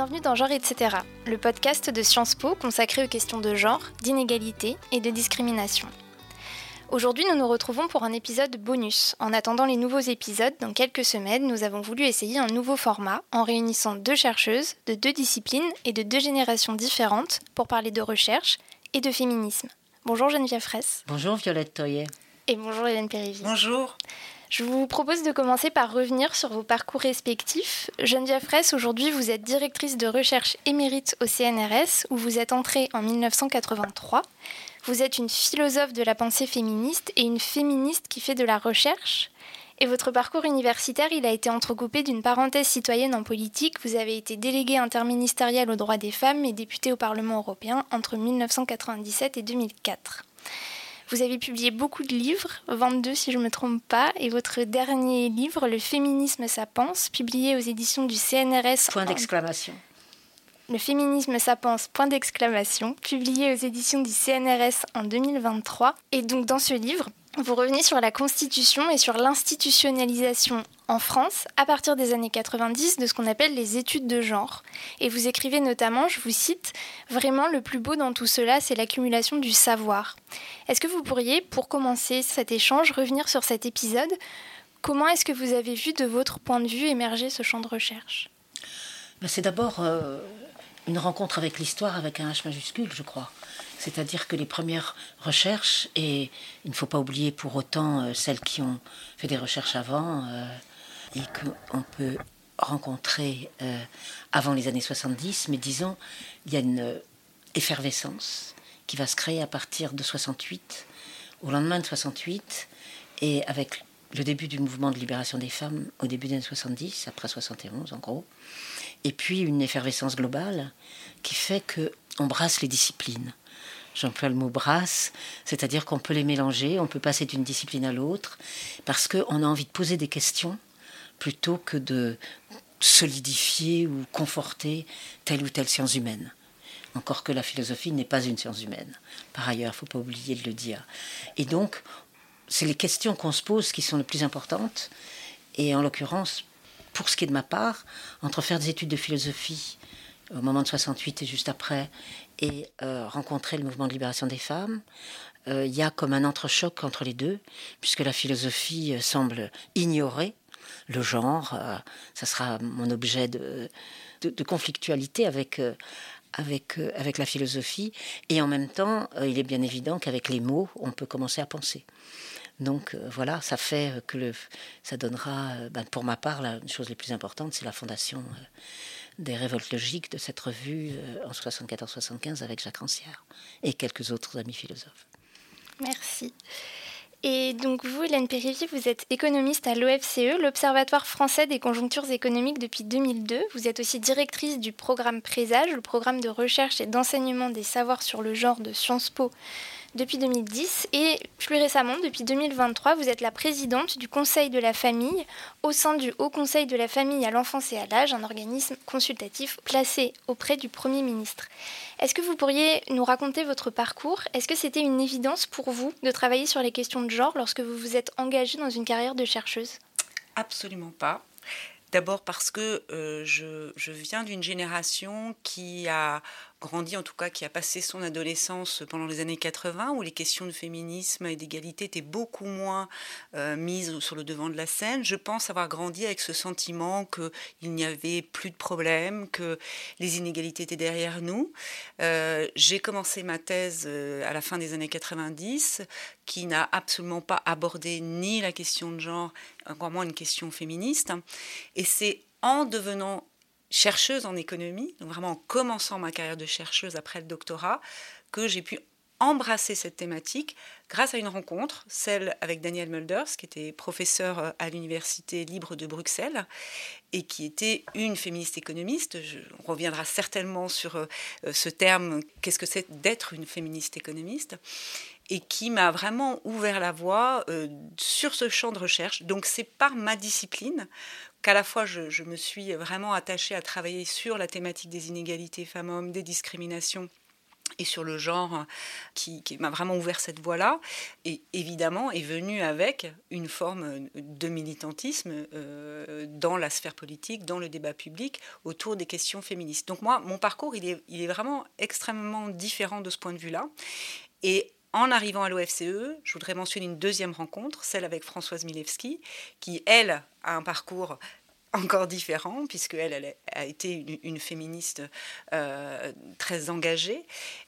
Bienvenue dans Genre etc., le podcast de Sciences Po consacré aux questions de genre, d'inégalité et de discrimination. Aujourd'hui, nous nous retrouvons pour un épisode bonus. En attendant les nouveaux épisodes, dans quelques semaines, nous avons voulu essayer un nouveau format en réunissant deux chercheuses de deux disciplines et de deux générations différentes pour parler de recherche et de féminisme. Bonjour Geneviève Fraisse. Bonjour Violette Toyer. Et bonjour Hélène Périvier. Bonjour. Je vous propose de commencer par revenir sur vos parcours respectifs. Geneviève Fraisse, aujourd'hui vous êtes directrice de recherche émérite au CNRS où vous êtes entrée en 1983. Vous êtes une philosophe de la pensée féministe et une féministe qui fait de la recherche. Et votre parcours universitaire, il a été entrecoupé d'une parenthèse citoyenne en politique. Vous avez été déléguée interministérielle aux droits des femmes et députée au Parlement européen entre 1997 et 2004. Vous avez publié beaucoup de livres, 22 si je ne me trompe pas, et votre dernier livre, Le féminisme, ça pense, publié aux éditions du CNRS. Point d'exclamation. Le féminisme, ça pense, point d'exclamation, publié aux éditions du CNRS en 2023. Et donc dans ce livre, vous revenez sur la Constitution et sur l'institutionnalisation en France à partir des années 90 de ce qu'on appelle les études de genre. Et vous écrivez notamment, je vous cite, Vraiment le plus beau dans tout cela, c'est l'accumulation du savoir. Est-ce que vous pourriez, pour commencer cet échange, revenir sur cet épisode? Comment est-ce que vous avez vu de votre point de vue émerger ce champ de recherche? Ben, C'est d'abord euh, une rencontre avec l'histoire avec un H majuscule, je crois. C'est-à-dire que les premières recherches, et il ne faut pas oublier pour autant euh, celles qui ont fait des recherches avant, euh, et qu'on peut rencontrer euh, avant les années 70, mais disons, il y a une effervescence qui va se créer à partir de 68, au lendemain de 68, et avec le début du mouvement de libération des femmes au début des années 70, après 71 en gros, et puis une effervescence globale qui fait que on brasse les disciplines j'emploie le mot brasse, c'est-à-dire qu'on peut les mélanger, on peut passer d'une discipline à l'autre, parce qu'on a envie de poser des questions plutôt que de solidifier ou conforter telle ou telle science humaine. Encore que la philosophie n'est pas une science humaine. Par ailleurs, il ne faut pas oublier de le dire. Et donc, c'est les questions qu'on se pose qui sont les plus importantes. Et en l'occurrence, pour ce qui est de ma part, entre faire des études de philosophie au moment de 68 et juste après, et euh, rencontrer le mouvement de libération des femmes, euh, il y a comme un entrechoc entre les deux, puisque la philosophie euh, semble ignorer le genre. ça sera mon objet de, de, conflictualité avec, avec, avec la philosophie. Et en même temps, il est bien évident qu'avec les mots, on peut commencer à penser. Donc voilà, ça fait que ça donnera, ben, pour ma part, la chose les plus importante, c'est la fondation des révoltes logiques de cette revue euh, en 74-75 avec Jacques Rancière et quelques autres amis philosophes. Merci. Et donc vous, Hélène Périvier, vous êtes économiste à l'OFCE, l'Observatoire français des conjonctures économiques depuis 2002. Vous êtes aussi directrice du programme Présage, le programme de recherche et d'enseignement des savoirs sur le genre de Sciences Po depuis 2010 et plus récemment, depuis 2023, vous êtes la présidente du Conseil de la famille au sein du Haut Conseil de la famille à l'enfance et à l'âge, un organisme consultatif placé auprès du Premier ministre. Est-ce que vous pourriez nous raconter votre parcours? Est-ce que c'était une évidence pour vous de travailler sur les questions de genre lorsque vous vous êtes engagée dans une carrière de chercheuse? Absolument pas. D'abord parce que euh, je, je, viens d'une génération qui a grandi, en tout cas qui a passé son adolescence pendant les années 80, où les questions de féminisme et d'égalité étaient beaucoup moins euh, mises sur le devant de la scène. Je pense avoir grandi avec ce sentiment qu'il n'y avait plus de problème, que les inégalités étaient derrière nous. Euh, j'ai commencé ma thèse euh, à la fin des années 90, qui n'a absolument pas abordé ni la question de genre, encore moins une question féministe. Et c'est en devenant chercheuse en économie, donc vraiment en commençant ma carrière de chercheuse après le doctorat, que j'ai pu embrasser cette thématique grâce à une rencontre, celle avec Daniel Mulders, qui était professeur euh, à l'Université libre de Bruxelles et qui était une féministe économiste. on reviendra certainement sur euh, ce terme, qu'est-ce que c'est d'être une féministe économiste et qui m'a vraiment ouvert la voie euh, sur ce champ de recherche. Donc c'est par ma discipline qu'à la fois je, me suis vraiment attachée à travailler sur la thématique des inégalités femmes-hommes, des discriminations et sur le genre qui, m'a vraiment ouvert cette voie-là, et évidemment est venu avec une forme de militantisme euh, dans la sphère politique, dans le débat public autour des questions féministes. Donc moi, mon parcours, il est, vraiment extrêmement différent de ce point de vue-là. En arrivant à l'OFCE, je voudrais mentionner une deuxième rencontre, celle avec Françoise Milewski, qui, elle, a un parcours encore différent, puisque elle, elle a été une, féministe euh, très engagée,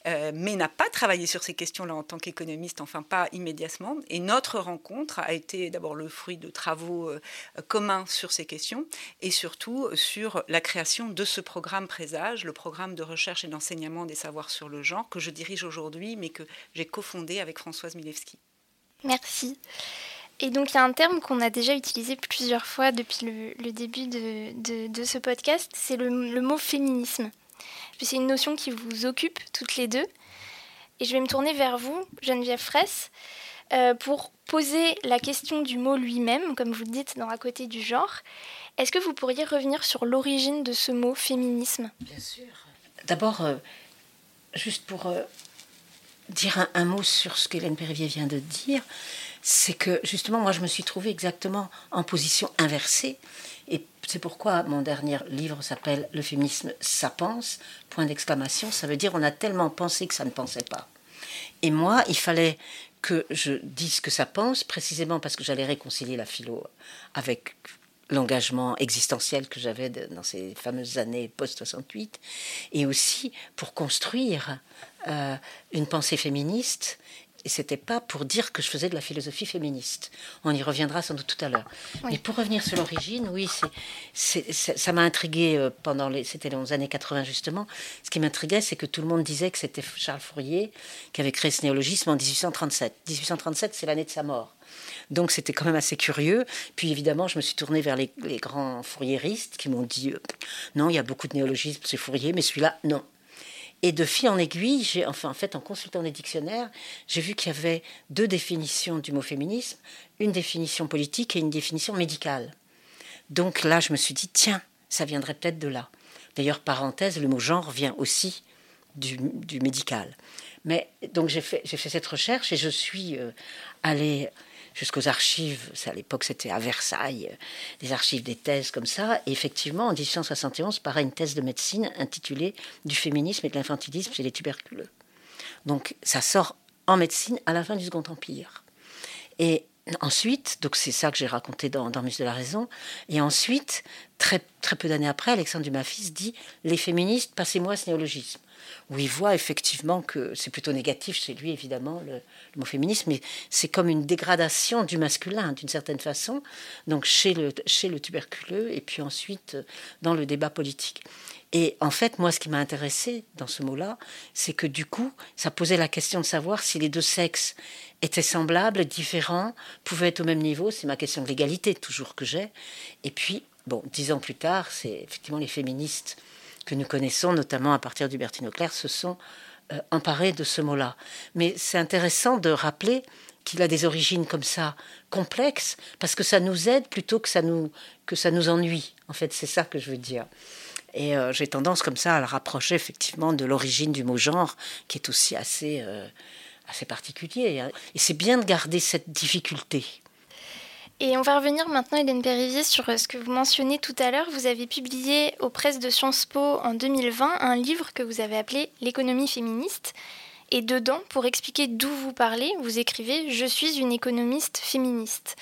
euh, mais n'a pas travaillé sur ces questions-là en tant qu'économiste, enfin pas immédiatement. Et notre rencontre a été d'abord le fruit de travaux euh, communs sur ces questions, et surtout sur la création de ce programme Présage, le programme de recherche et d'enseignement des savoirs sur le genre, que je dirige aujourd'hui, mais que j'ai cofondé avec Françoise Milewski. Merci. Et donc il y a un terme qu'on a déjà utilisé plusieurs fois depuis le, début de, ce podcast, c'est le, mot féminisme. C'est une notion qui vous occupe toutes les deux. Et je vais me tourner vers vous, Geneviève Fraisse, euh, pour poser la question du mot lui-même, comme vous le dites dans À côté du genre. Est-ce que vous pourriez revenir sur l'origine de ce mot féminisme? Bien sûr. D'abord, euh, juste pour euh, dire un, mot sur ce qu'Hélène Périvier vient de dire, c'est que justement, moi, je me suis trouvée exactement en position inversée. Et c'est pourquoi mon dernier livre s'appelle Le féminisme, ça pense, point d'exclamation. Ça veut dire on a tellement pensé que ça ne pensait pas. Et moi, il fallait que je dise que ça pense, précisément parce que j'allais réconcilier la philo avec l'engagement existentiel que j'avais dans ces fameuses années post-68, et aussi pour construire euh, une pensée féministe et c'était pas pour dire que je faisais de la philosophie féministe. On y reviendra sans doute tout à l'heure. Mais pour revenir sur l'origine, oui, c'est, ça m'a intrigué euh, pendant les, c'était les années 80 justement. Ce qui m'intriguait, c'est que tout le monde disait que c'était Charles Fourier qui avait créé ce néologisme en 1837. 1837, c'est l'année de sa mort. Donc c'était quand même assez curieux. Puis évidemment, je me suis tournée vers les, grands fourriéristes qui m'ont dit euh, non, il y a beaucoup de néologismes, c'est Fourier, mais celui-là, non. Et de fil en aiguille, j'ai, enfin, en fait, en consultant des dictionnaires, j'ai vu qu'il y avait deux définitions du mot féminisme, une définition politique et une définition médicale. Donc là, je me suis dit, tiens, ça viendrait peut-être de là. D'ailleurs, parenthèse, le mot genre vient aussi du, médical. Mais donc j'ai fait, j'ai fait cette recherche et je suis euh, allée jusqu'aux archives. À l'époque, c'était à Versailles, euh, des archives des thèses comme ça. Et effectivement, en 1871 paraît une thèse de médecine intitulée Du féminisme et de l'infantilisme chez les tuberculeux. Donc, ça sort en médecine à la fin du Second Empire. Et ensuite, donc c'est ça que j'ai raconté dans, dans Muse de la Raison. Et ensuite, très, très peu d'années après, Alexandre Dumas dit Les féministes, passez-moi ce néologisme où il voit effectivement que c'est plutôt négatif chez lui, évidemment, le, mot féminisme, mais c'est comme une dégradation du masculin, d'une certaine façon, donc chez le, chez le tuberculeux, et puis ensuite euh, dans le débat politique. Et en fait, moi, ce qui m'a intéressé dans ce mot-là, c'est que du coup, ça posait la question de savoir si les deux sexes étaient semblables, différents, pouvaient être au même niveau. C'est ma question de l'égalité, toujours que j'ai. Et puis, bon, dix ans plus tard, c'est effectivement les féministes que nous connaissons, notamment à partir du Bertine Auclair, se sont euh, emparés de ce mot-là. Mais c'est intéressant de rappeler qu'il a des origines comme ça complexes, parce que ça nous aide plutôt que ça nous, que ça nous ennuie. En fait, c'est ça que je veux dire. Et euh, j'ai tendance comme ça à le rapprocher effectivement de l'origine du mot genre, qui est aussi assez, euh, assez particulier. Et c'est bien de garder cette difficulté. Et on va revenir maintenant, Hélène Périvier, sur euh, ce que vous mentionnez tout à l'heure. Vous avez publié aux presses de Sciences Po en 2020 un livre que vous avez appelé L'économie féministe. Et dedans, pour expliquer d'où vous parlez, vous écrivez Je suis une économiste féministe.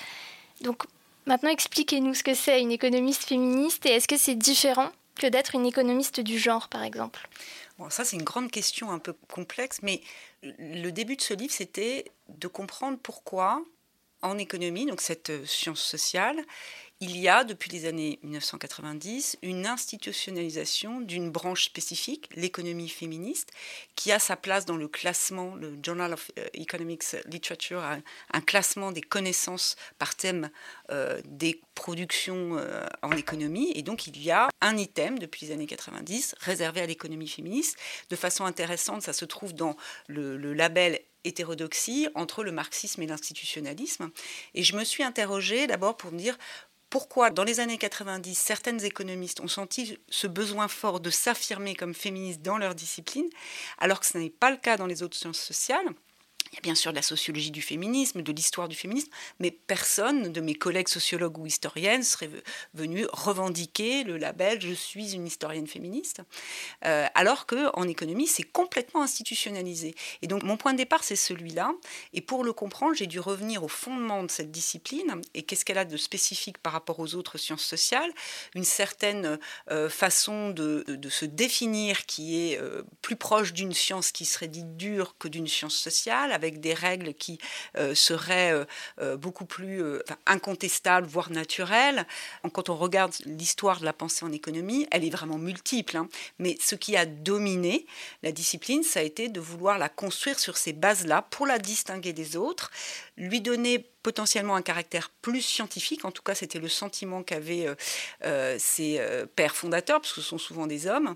Donc maintenant, expliquez-nous ce que c'est une économiste féministe et est-ce que c'est différent que d'être une économiste du genre, par exemple? Bon, ça, c'est une grande question un peu complexe, mais le début de ce livre, c'était de comprendre pourquoi en économie, donc cette euh, science sociale, il y a depuis les années 1990 une institutionnalisation d'une branche spécifique, l'économie féministe, qui a sa place dans le classement, le Journal of euh, Economics Literature, un, classement des connaissances par thème euh, des productions en économie. Et donc il y a un item depuis les années 90 réservé à l'économie féministe. De façon intéressante, ça se trouve dans le label hétérodoxie entre le marxisme et l'institutionnalisme. Et je me suis interrogée d'abord pour me dire pourquoi dans les années 90, certaines économistes ont senti ce besoin fort de s'affirmer comme féministes dans leur discipline, alors que ce n'est pas le cas dans les autres sciences sociales. Il y a bien sûr de la sociologie du féminisme, de l'histoire du féminisme, mais personne de mes collègues sociologues ou historiennes serait venu revendiquer le label Je suis une historienne féministe, euh, alors qu'en économie, c'est complètement institutionnalisé. Et donc mon point de départ, c'est celui-là. Et pour le comprendre, j'ai dû revenir au fondement de cette discipline et qu'est-ce qu'elle a de spécifique par rapport aux autres sciences sociales, une certaine euh, façon de, se définir qui est euh, plus proche d'une science qui serait dite dure que d'une science sociale avec des règles qui euh, seraient euh, euh, beaucoup plus incontestables, voire naturelles. Quand on regarde l'histoire de la pensée en économie, elle est vraiment multiple. Hein. Mais ce qui a dominé la discipline, ça a été de vouloir la construire sur ces bases-là pour la distinguer des autres, lui donner potentiellement un caractère plus scientifique, en tout cas c'était le sentiment qu'avaient euh, euh, ses euh, pères fondateurs, parce que ce sont souvent des hommes,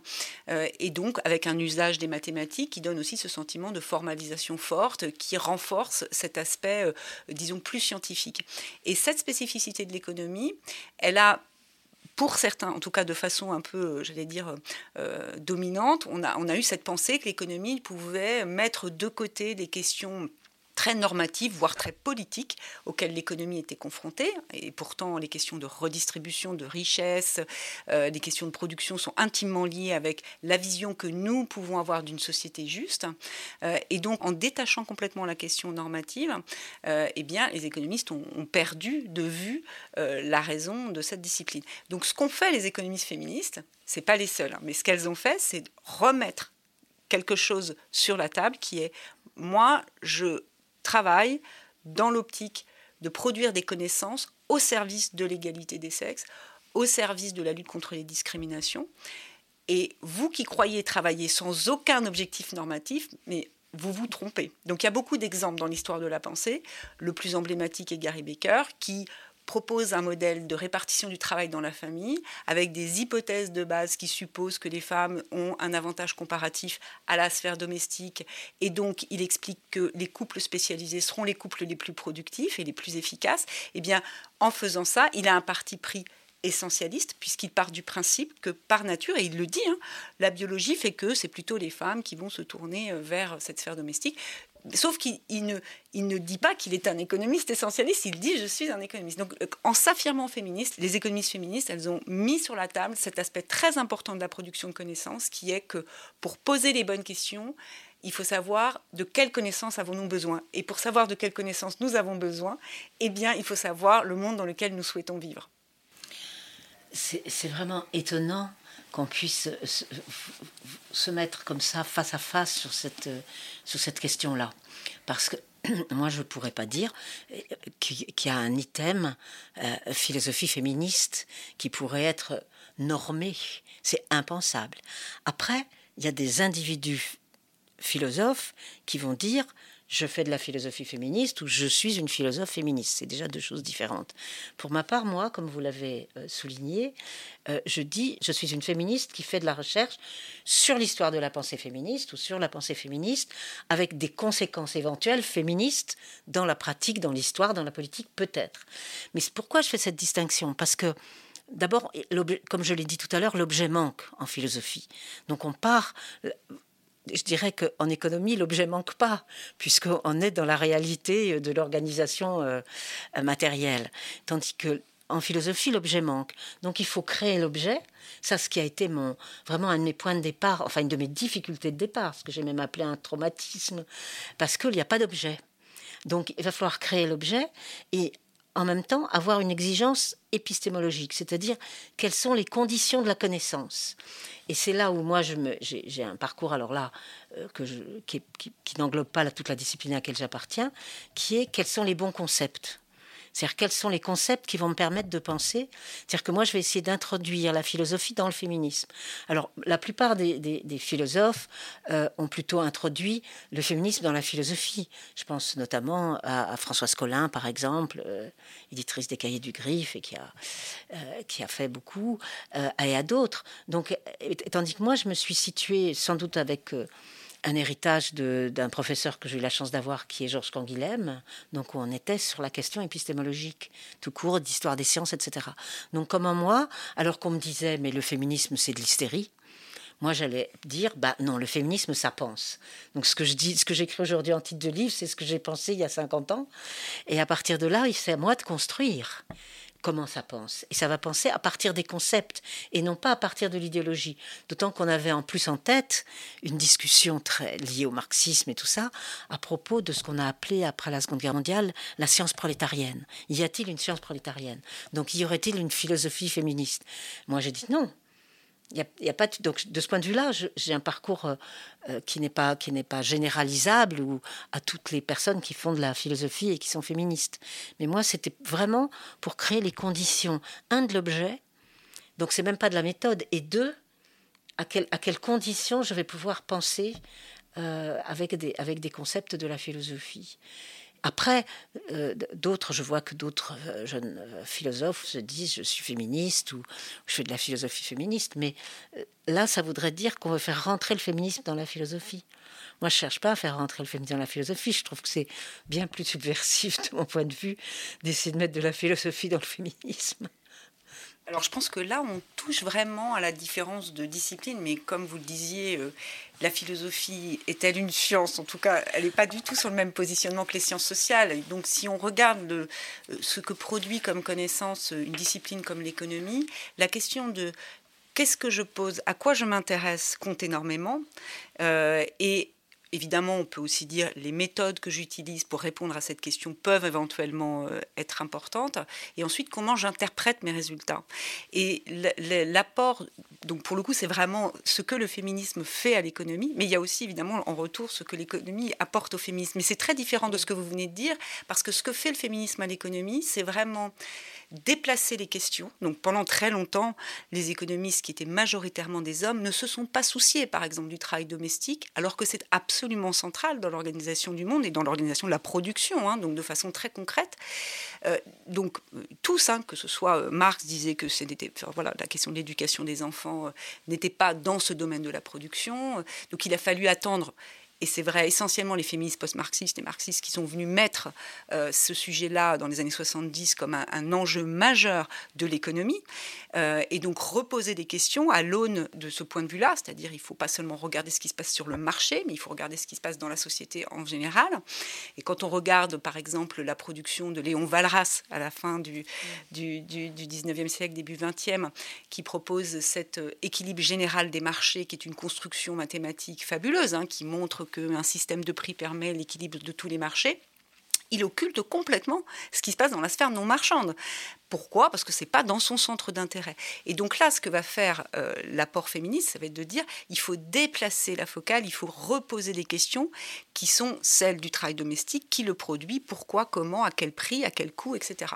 et donc avec un usage des mathématiques qui donne aussi ce sentiment de formalisation forte, qui renforce cet aspect, disons, plus scientifique. Et cette spécificité de l'économie, elle a pour certains, en tout cas de façon un peu, j'allais dire, dominante, on a, on a eu cette pensée que l'économie pouvait mettre de côté des questions très normative, voire très politique, auxquelles l'économie était confrontée. Et pourtant, les questions de redistribution de richesses, euh, les questions de production sont intimement liées avec la vision que nous pouvons avoir d'une société juste. Euh, et donc, en détachant complètement la question normative, euh, eh bien, les économistes ont, perdu de vue la raison de cette discipline. Donc, ce qu'ont fait les économistes féministes, c'est pas les seuls, hein, mais ce qu'elles ont fait, c'est remettre quelque chose sur la table qui est moi, je travaille dans l'optique de produire des connaissances au service de l'égalité des sexes, au service de la lutte contre les discriminations. Et vous qui croyez travailler sans aucun objectif normatif, mais vous vous trompez. Donc il y a beaucoup d'exemples dans l'histoire de la pensée. Le plus emblématique est Gary Baker, qui propose un modèle de répartition du travail dans la famille avec des hypothèses de base qui supposent que les femmes ont un avantage comparatif à la sphère domestique et donc il explique que les couples spécialisés seront les couples les plus productifs et les plus efficaces. Eh bien, en faisant ça, il a un parti pris essentialiste, puisqu'il part du principe que par nature, et il le dit, hein, la biologie fait que c'est plutôt les femmes qui vont se tourner euh, vers cette sphère domestique. Sauf qu'il ne, dit pas qu'il est un économiste essentialiste, il dit je suis un économiste. Donc euh, en s'affirmant féministe, les économistes féministes, elles ont mis sur la table cet aspect très important de la production de connaissances, qui est que pour poser les bonnes questions, il faut savoir de quelles connaissances avons-nous besoin. Et pour savoir de quelles connaissances nous avons besoin, eh bien, il faut savoir le monde dans lequel nous souhaitons vivre. C'est vraiment étonnant qu'on puisse se, mettre comme ça face à face sur cette, sur cette question-là. Parce que moi, je ne pourrais pas dire qu'il y a un item euh, philosophie féministe qui pourrait être normé. C'est impensable. Après, il y a des individus philosophes qui vont dire je fais de la philosophie féministe ou je suis une philosophe féministe. C'est déjà deux choses différentes. Pour ma part, moi, comme vous l'avez euh, souligné, euh, je dis je suis une féministe qui fait de la recherche sur l'histoire de la pensée féministe ou sur la pensée féministe avec des conséquences éventuelles féministes dans la pratique, dans l'histoire, dans la politique, peut-être. Mais pourquoi je fais cette distinction? Parce que D'abord, comme je l'ai dit tout à l'heure, l'objet manque en philosophie. Donc on part, je dirais qu'en économie, l'objet manque pas, puisqu'on est dans la réalité de l'organisation euh, matérielle. Tandis que en philosophie, l'objet manque. Donc il faut créer l'objet. Ça, ce qui a été mon, vraiment un de mes points de départ, enfin une de mes difficultés de départ, ce que j'ai même appelé un traumatisme, parce qu'il n'y a pas d'objet. Donc il va falloir créer l'objet et en même temps avoir une exigence épistémologique, c'est-à-dire quelles sont les conditions de la connaissance. Et c'est là où moi j'ai un parcours alors là euh, qui, n'englobe pas toute la discipline à laquelle j'appartiens, qui est quels sont les bons concepts. C'est-à-dire quels sont les concepts qui vont me permettre de penser? C'est-à-dire que moi, je vais essayer d'introduire la philosophie dans le féminisme. Alors, la plupart des, philosophes euh, ont plutôt introduit le féminisme dans la philosophie. Je pense notamment à, Françoise Collin, par exemple, euh, éditrice des Cahiers du Griffe et qui a, euh, qui a fait beaucoup, et à d'autres. Donc, tandis que moi, je me suis située sans doute avec un héritage d'un professeur que j'ai eu la chance d'avoir, qui est Georges Canguilhem. Donc, on était sur la question épistémologique, tout court, d'histoire des sciences, etc. Donc, comme moi, alors qu'on me disait, mais le féminisme, c'est de l'hystérie, moi j'allais dire bah non le féminisme ça pense donc ce que je dis ce que j'écris aujourd'hui en titre de livre c'est ce que j'ai pensé il y a 50 ans et à partir de là c'est à moi de construire comment ça pense. Et ça va penser à partir des concepts et non pas à partir de l'idéologie. D'autant qu'on avait en plus en tête une discussion très liée au marxisme et tout ça à propos de ce qu'on a appelé après la Seconde Guerre mondiale la science prolétarienne. Y a-t-il une science prolétarienne? Donc y aurait-il une philosophie féministe? Moi j'ai dit non. A, pas donc de ce point de vue-là, j'ai un parcours euh, euh, qui n'est pas qui pas généralisable ou à toutes les personnes qui font de la philosophie et qui sont féministes. Mais moi, c'était vraiment pour créer les conditions un de l'objet. Donc c'est même pas de la méthode et deux à, quel, à quelles conditions je vais pouvoir penser euh, avec des avec des concepts de la philosophie. Après, euh, d'autres, je vois que d'autres euh, jeunes euh, philosophes se disent je suis féministe ou je fais de la philosophie féministe, mais là, ça voudrait dire qu'on veut faire rentrer le féminisme dans la philosophie. Moi, je cherche pas à faire rentrer le féminisme dans la philosophie. Je trouve que c'est bien plus subversif de mon point de vue d'essayer de mettre de la philosophie dans le féminisme. Alors je pense que là, on touche vraiment à la différence de discipline, mais comme vous le disiez, euh, la philosophie est-elle une science? En tout cas, elle n'est pas du tout sur le même positionnement que les sciences sociales. donc si on regarde euh, ce que produit comme connaissance une discipline comme l'économie, la question de qu'est-ce que je pose, à quoi je m'intéresse compte énormément. Euh, et Évidemment, on peut aussi dire les méthodes que j'utilise pour répondre à cette question peuvent éventuellement euh, être importantes. Et ensuite, comment j'interprète mes résultats. Et l'apport, donc pour le coup, c'est vraiment ce que le féminisme fait à l'économie, mais il y a aussi évidemment en retour ce que l'économie apporte au féminisme. Mais c'est très différent de ce que vous venez de dire, parce que ce que fait le féminisme à l'économie, c'est vraiment déplacer les questions. Donc pendant très longtemps, les économistes qui étaient majoritairement des hommes ne se sont pas souciés, par exemple, du travail domestique, alors que c'est absolument central dans l'organisation du monde et dans l'organisation de la production, hein, donc de façon très concrète. Euh, donc tous, hein, que ce soit euh, Marx disait que c'était, voilà, la question de l'éducation des enfants euh, n'était pas dans ce domaine de la production. donc il a fallu attendre et c'est vrai essentiellement les féministes post-marxistes et marxistes qui sont venus mettre euh, ce sujet-là dans les années 70 comme un, enjeu majeur de l'économie, euh, et donc reposer des questions à l'aune de ce point de vue-là, c'est-à-dire il ne faut pas seulement regarder ce qui se passe sur le marché, mais il faut regarder ce qui se passe dans la société en général. Et quand on regarde par exemple la production de Léon Valras à la fin du, du, du, du 19e siècle, début 20e, qui propose cet euh, équilibre général des marchés, qui est une construction mathématique fabuleuse, hein, qui montre qu'un système de prix permet l'équilibre de tous les marchés, il occulte complètement ce qui se passe dans la sphère non marchande. Pourquoi? Parce que ce n'est pas dans son centre d'intérêt. Et donc là, ce que va faire euh, l'apport féministe, ça va être de dire il faut déplacer la focale, il faut reposer des questions qui sont celles du travail domestique, qui le produit, pourquoi, comment, à quel prix, à quel coût, etc.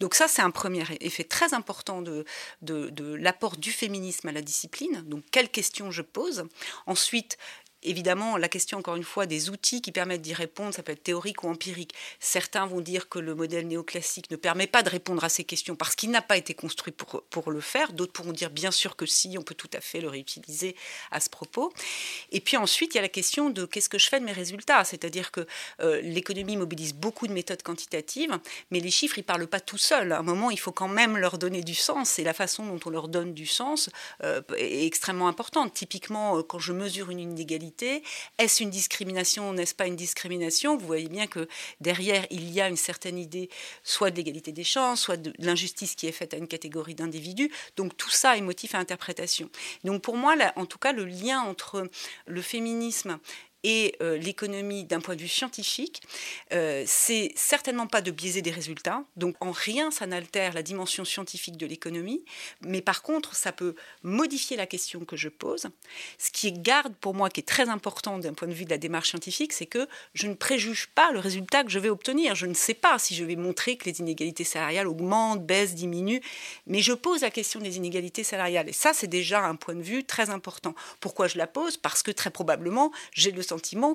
Donc ça, c'est un premier effet très important de, de l'apport du féminisme à la discipline. Donc quelles questions je pose? Ensuite, Évidemment, la question, encore une fois, des outils qui permettent d'y répondre, ça peut être théorique ou empirique. Certains vont dire que le modèle néoclassique ne permet pas de répondre à ces questions parce qu'il n'a pas été construit pour, pour le faire. D'autres pourront dire bien sûr que si, on peut tout à fait le réutiliser à ce propos. Et puis ensuite, il y a la question de qu'est-ce que je fais de mes résultats? C'est-à-dire que euh, l'économie mobilise beaucoup de méthodes quantitatives, mais les chiffres, ils ne parlent pas tout seuls. À un moment, il faut quand même leur donner du sens. Et la façon dont on leur donne du sens euh, est extrêmement importante. Typiquement, euh, quand je mesure une inégalité, est-ce une discrimination N'est-ce pas une discrimination? Vous voyez bien que derrière, il y a une certaine idée, soit de l'égalité des chances, soit de l'injustice qui est faite à une catégorie d'individus. Donc tout ça est motif à interprétation. Donc pour moi, en tout cas, le lien entre le féminisme et euh, l'économie d'un point de vue scientifique, euh, c'est certainement pas de biaiser des résultats. Donc en rien ça n'altère la dimension scientifique de l'économie, mais par contre ça peut modifier la question que je pose. Ce qui garde pour moi, qui est très important d'un point de vue de la démarche scientifique, c'est que je ne préjuge pas le résultat que je vais obtenir. Je ne sais pas si je vais montrer que les inégalités salariales augmentent, baissent, diminuent, mais je pose la question des inégalités salariales. Et ça, c'est déjà un point de vue très important. Pourquoi je la pose? Parce que très probablement, j'ai le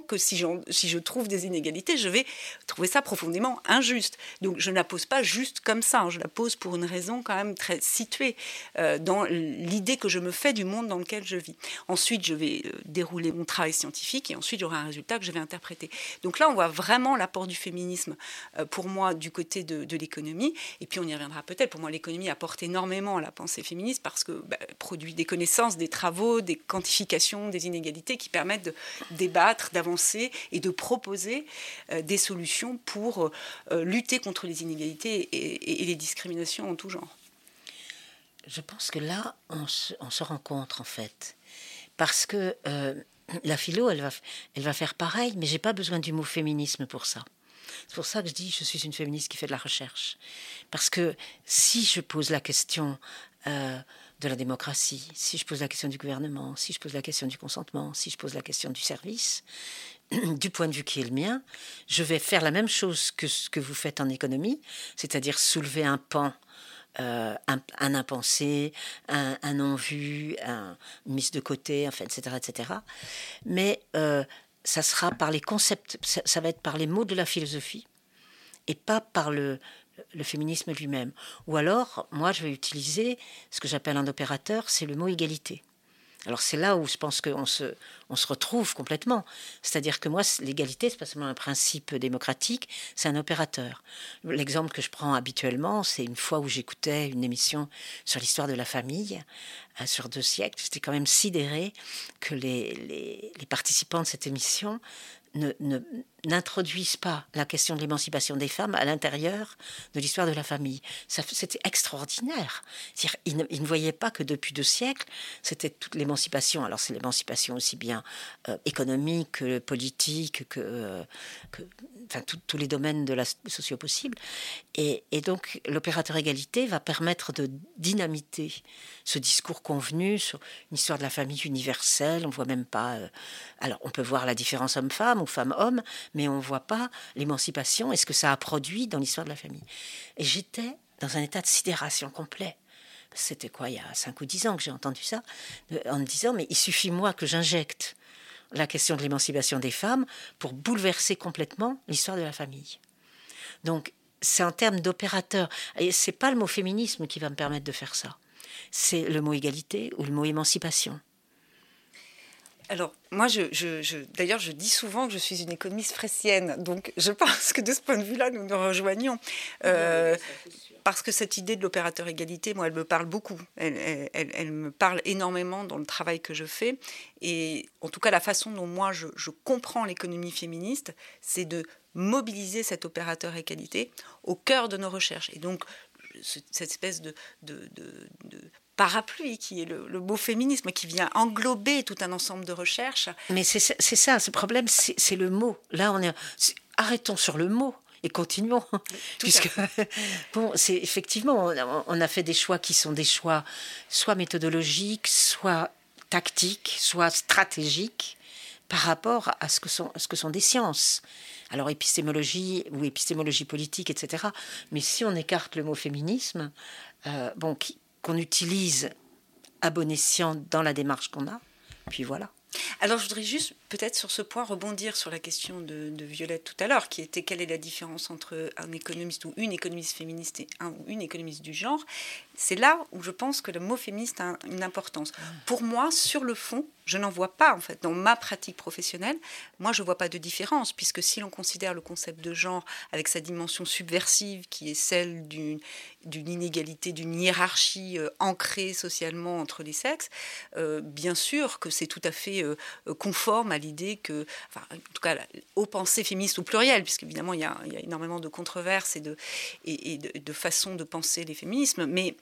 que si, si je trouve des inégalités, je vais trouver ça profondément injuste. Donc je ne la pose pas juste comme ça, hein. je la pose pour une raison quand même très située euh, dans l'idée que je me fais du monde dans lequel je vis. Ensuite, je vais euh, dérouler mon travail scientifique et ensuite j'aurai un résultat que je vais interpréter. Donc là, on voit vraiment l'apport du féminisme euh, pour moi du côté de, l'économie. Et puis on y reviendra peut-être. Pour moi, l'économie apporte énormément à la pensée féministe parce que bah, produit des connaissances, des travaux, des quantifications des inégalités qui permettent de débattre, d'avancer et de proposer euh, des solutions pour lutter contre les inégalités et, les discriminations en tout genre. Je pense que là, on se, rencontre en fait. Parce que la philo, elle va, elle va faire pareil, mais j'ai pas besoin du mot féminisme pour ça. C'est pour ça que je dis je suis une féministe qui fait de la recherche. Parce que si je pose la question euh, de la démocratie, si je pose la question du gouvernement, si je pose la question du consentement, si je pose la question du service, du point de vue qui est le mien, je vais faire la même chose que ce que vous faites en économie, c'est-à-dire soulever un pan euh, un, impensé, un, non-vu, un, mise de côté, enfin, etc., etc. Mais euh, ça sera par les concepts, ça, va être par les mots de la philosophie et pas par le, le féminisme lui-même. Ou alors, moi, je vais utiliser ce que j'appelle un opérateur, c'est le mot égalité. Alors c'est là où je pense qu'on se, on se retrouve complètement. C'est-à-dire que moi, l'égalité, c'est pas seulement un principe démocratique, c'est un opérateur. L'exemple que je prends habituellement, c'est une fois où j'écoutais une émission sur l'histoire de la famille, euh, sur deux siècles. J'étais quand même sidéré que les, les, participants de cette émission n'introduisent pas la question de l'émancipation des femmes à l'intérieur de l'histoire de la famille. C'était extraordinaire. Ils ne, ils ne, voyaient pas que depuis deux siècles, c'était toute l'émancipation. Alors c'est l'émancipation aussi bien euh, économique que politique, que, euh, enfin, tous les domaines de la socio possible. Et, donc l'opérateur égalité va permettre de dynamiter ce discours convenu sur une histoire de la famille universelle. On voit même pas. Euh, alors on peut voir la différence homme-femme femme-homme, mais on ne voit pas l'émancipation et ce que ça a produit dans l'histoire de la famille. Et j'étais dans un état de sidération complet. C'était quoi, il y a 5 ou 10 ans que j'ai entendu ça, en me disant, mais il suffit moi que j'injecte la question de l'émancipation des femmes pour bouleverser complètement l'histoire de la famille. Donc, c'est en termes d'opérateur. Et c'est pas le mot féminisme qui va me permettre de faire ça. C'est le mot égalité ou le mot émancipation. Alors, moi, je, d'ailleurs, je dis souvent que je suis une économiste fraisienne. Donc, je pense que de ce point de vue-là, nous nous rejoignons. Euh, parce que cette idée de l'opérateur égalité, moi, elle me parle beaucoup. Elle, elle, me parle énormément dans le travail que je fais. Et en tout cas, la façon dont moi, je, comprends l'économie féministe, c'est de mobiliser cet opérateur égalité au cœur de nos recherches. Et donc, cette espèce de, de, de parapluie qui est le, beau féminisme, qui vient englober tout un ensemble de recherches. Mais c'est ça, ce problème, c'est le mot. Là, on est, arrêtons sur le mot et continuons. Puisque, bon, c'est effectivement, on a fait des choix qui sont des choix soit méthodologiques, soit tactiques, soit stratégiques par rapport à ce que sont, ce que sont des sciences. Alors épistémologie ou épistémologie politique, etc. Mais si on écarte le mot féminisme, euh, bon, qui, qu'on utilise à bon escient dans la démarche qu'on a. Puis voilà. Alors, je voudrais juste peut-être sur ce point rebondir sur la question de, Violette tout à l'heure, qui était quelle est la différence entre un économiste ou une économiste féministe et un ou une économiste du genre? C'est là où je pense que le mot féministe a une importance. Pour moi, sur le fond, je n'en vois pas en fait dans ma pratique professionnelle. Moi, je vois pas de différence puisque si l'on considère le concept de genre avec sa dimension subversive, qui est celle d'une inégalité, d'une hiérarchie euh, ancrée socialement entre les sexes, euh, bien sûr que c'est tout à fait euh, conforme à l'idée que, enfin, en tout cas, aux pensées féministes au pluriel, puisqu'évidemment il, il, y a énormément de controverses et de, et, de, de façons de penser les féminismes, mais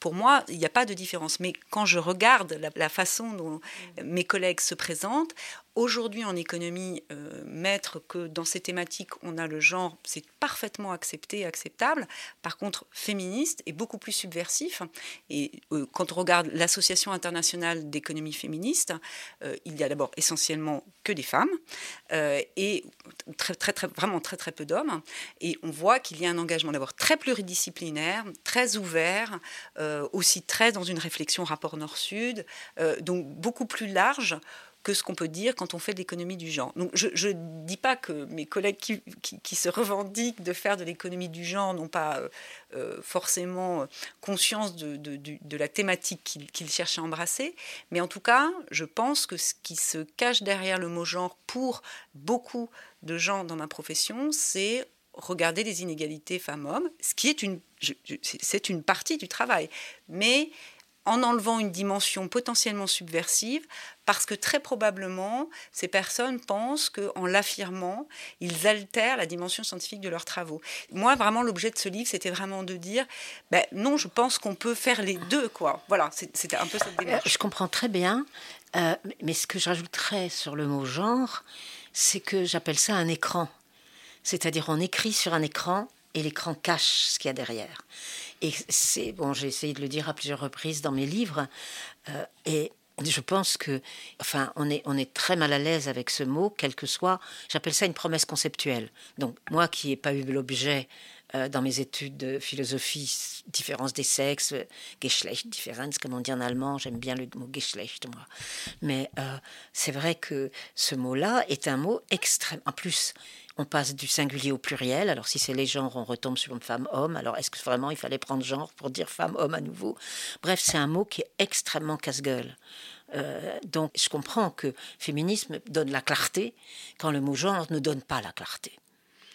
pour moi, il n'y a pas de différence. Mais quand je regarde la, façon dont mes collègues se présentent, Aujourd'hui, en économie, euh, mettre que dans ces thématiques, on a le genre, c'est parfaitement accepté, acceptable. Par contre, féministe est beaucoup plus subversif. Et euh, quand on regarde l'Association internationale d'économie féministe, euh, il y a d'abord essentiellement que des femmes et très, très, très, vraiment très, très peu d'hommes. Et on voit qu'il y a un engagement d'abord très pluridisciplinaire, très ouvert, aussi très dans une réflexion rapport nord-sud, donc beaucoup plus large que ce qu'on peut dire quand on fait de l'économie du genre. Donc je ne dis pas que mes collègues qui, se revendiquent de faire de l'économie du genre n'ont pas euh, euh, forcément conscience de la thématique qu'ils cherchent à embrasser, mais en tout cas, je pense que ce qui se cache derrière le mot genre pour beaucoup de gens dans ma profession, c'est regarder les inégalités femmes-hommes, ce qui est une, c'est une partie du travail. Mais en enlevant une dimension potentiellement subversive, parce que très probablement, ces personnes pensent qu'en l'affirmant, ils altèrent la dimension scientifique de leurs travaux. Moi, vraiment, l'objet de ce livre, c'était vraiment de dire, ben, non, je pense qu'on peut faire les deux, quoi. Voilà, c'était un peu cette démarche. Je comprends très bien, euh, mais ce que j'ajouterais sur le mot genre, c'est que j'appelle ça un écran. C'est-à-dire, on écrit sur un écran et l'écran cache ce qu'il y a derrière. Et c'est bon, j'ai essayé de le dire à plusieurs reprises dans mes livres, euh, et je pense que, enfin, on est, on est très mal à l'aise avec ce mot, quel que soit. J'appelle ça une promesse conceptuelle. Donc, moi qui n'ai pas eu l'objet euh, dans mes études de philosophie, différence des sexes, Geschlecht, différence, comme on dit en allemand, j'aime bien le mot Geschlecht, moi. Mais euh, c'est vrai que ce mot-là est un mot extrême. En plus, on passe du singulier au pluriel. Alors si c'est les genres, on retombe sur une femme-homme. Alors est-ce que vraiment il fallait prendre genre pour dire femme-homme à nouveau? Bref, c'est un mot qui est extrêmement casse-gueule. Euh, donc je comprends que féminisme donne la clarté quand le mot genre ne donne pas la clarté.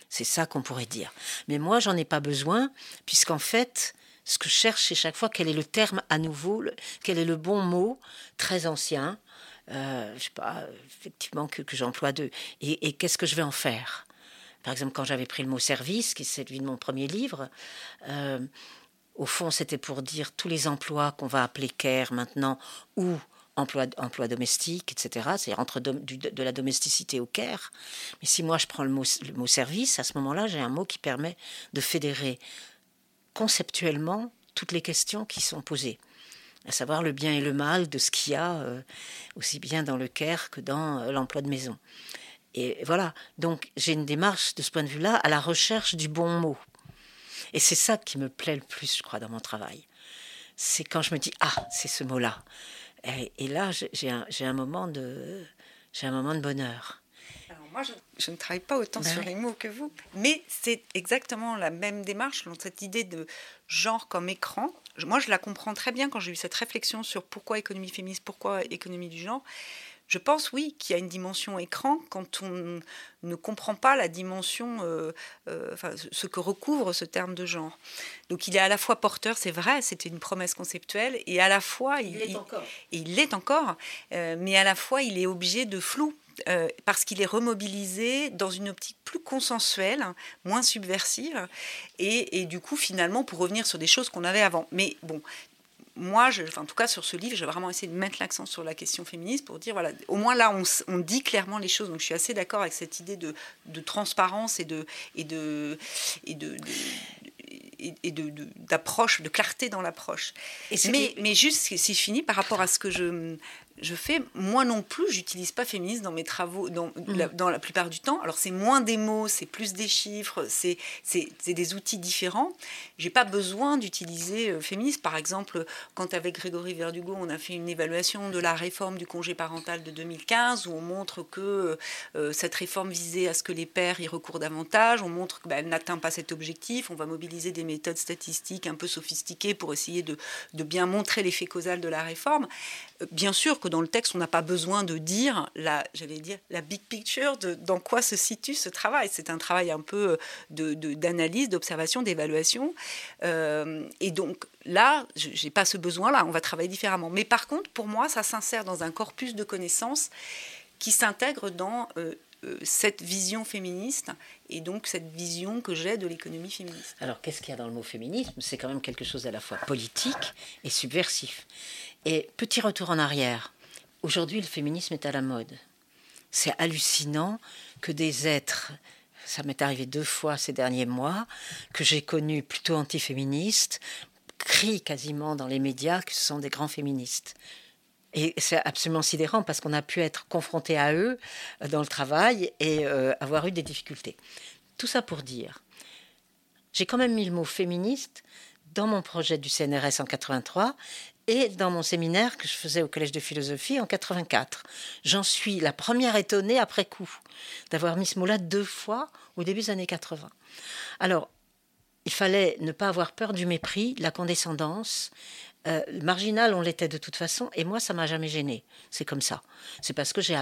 C'est ça qu'on pourrait dire. Mais moi, j'en ai pas besoin, puisqu'en fait, ce que je cherche, c'est chaque fois quel est le terme à nouveau, quel est le bon mot, très ancien, euh, je sais pas, effectivement, que, j'emploie deux. Et, qu'est-ce que je vais en faire? Par exemple, quand j'avais pris le mot service, qui est celui de mon premier livre, euh, au fond, c'était pour dire tous les emplois qu'on va appeler care maintenant, ou emploi, emploi domestique, etc. C'est entre de, la domesticité au care. Mais si moi je prends le mot, le mot service, à ce moment-là, j'ai un mot qui permet de fédérer conceptuellement toutes les questions qui sont posées à savoir le bien et le mal de ce qu'il y a, euh, aussi bien dans le care que dans euh, l'emploi de maison. Et voilà, donc j'ai une démarche de ce point de vue-là à la recherche du bon mot. Et c'est ça qui me plaît le plus, je crois, dans mon travail. C'est quand je me dis, ah, c'est ce mot-là. Et, là, j'ai un, un, moment de, j'ai un moment de bonheur. Alors moi, je, ne travaille pas autant ben sur les mots que vous, mais c'est exactement la même démarche, cette idée de genre comme écran moi, je la comprends très bien quand j'ai eu cette réflexion sur pourquoi économie féministe, pourquoi économie du genre. Je pense, oui, qu'il y a une dimension écran quand on ne comprend pas la dimension, euh, euh, enfin, ce que recouvre ce terme de genre. Donc il est à la fois porteur, c'est vrai, c'était une promesse conceptuelle, et à la fois il, l'est encore, il l'est encore euh, mais à la fois il est objet de flou. parce qu'il est remobilisé dans une optique plus consensuelle, moins subversive, et, et, du coup, finalement, pour revenir sur des choses qu'on avait avant. Mais bon, moi, je, en tout cas sur ce livre, j'ai vraiment essayé de mettre l'accent sur la question féministe pour dire, voilà, au moins là, on, dit clairement les choses. Donc je suis assez d'accord avec cette idée de, transparence et de, et de, et de, et d'approche, de, clarté dans l'approche. Mais, mais juste, si je finis par rapport à ce que je, je fais, moi non plus, j'utilise pas féministe dans mes travaux, dans, mm. la, dans la plupart du temps. Alors c'est moins des mots, c'est plus des chiffres, c'est des outils différents. J'ai pas besoin d'utiliser euh, féministe. Par exemple, quand avec Grégory Verdugo, on a fait une évaluation de la réforme du congé parental de 2015, où on montre que euh, euh, cette réforme visait à ce que les pères y recourent davantage, on montre qu'elle bah, n'atteint pas cet objectif, on va mobiliser des méthodes statistiques un peu sophistiquées pour essayer de, de bien montrer l'effet causal de la réforme. Bien sûr que dans le texte, on n'a pas besoin de dire la, j'allais dire, la big picture de dans quoi se situe ce travail. C'est un travail un peu de, d'analyse, d'observation, d'évaluation. Euh, et donc là, je n'ai pas ce besoin-là. On va travailler différemment. Mais par contre, pour moi, ça s'insère dans un corpus de connaissances qui s'intègre dans euh, euh, cette vision féministe et donc cette vision que j'ai de l'économie féministe. Alors qu'est-ce qu'il y a dans le mot féminisme? C'est quand même quelque chose à la fois politique et subversif. Et petit retour en arrière. Aujourd'hui, le féminisme est à la mode. C'est hallucinant que des êtres, ça m'est arrivé deux fois ces derniers mois, que j'ai connus plutôt antiféministes, crient quasiment dans les médias que ce sont des grands féministes. Et c'est absolument sidérant parce qu'on a pu être confronté à eux euh, dans le travail et euh, avoir eu des difficultés. Tout ça pour dire, j'ai quand même mis le mot féministe dans mon projet du CNRS en 83 et dans mon séminaire que je faisais au Collège de philosophie en 84. J'en suis la première étonnée après coup d'avoir mis ce mot-là deux fois au début des années 80. Alors, il fallait ne pas avoir peur du mépris, de la condescendance. Euh, marginal, on l'était de toute façon, et moi, ça m'a jamais gêné. C'est comme ça. C'est parce que j'ai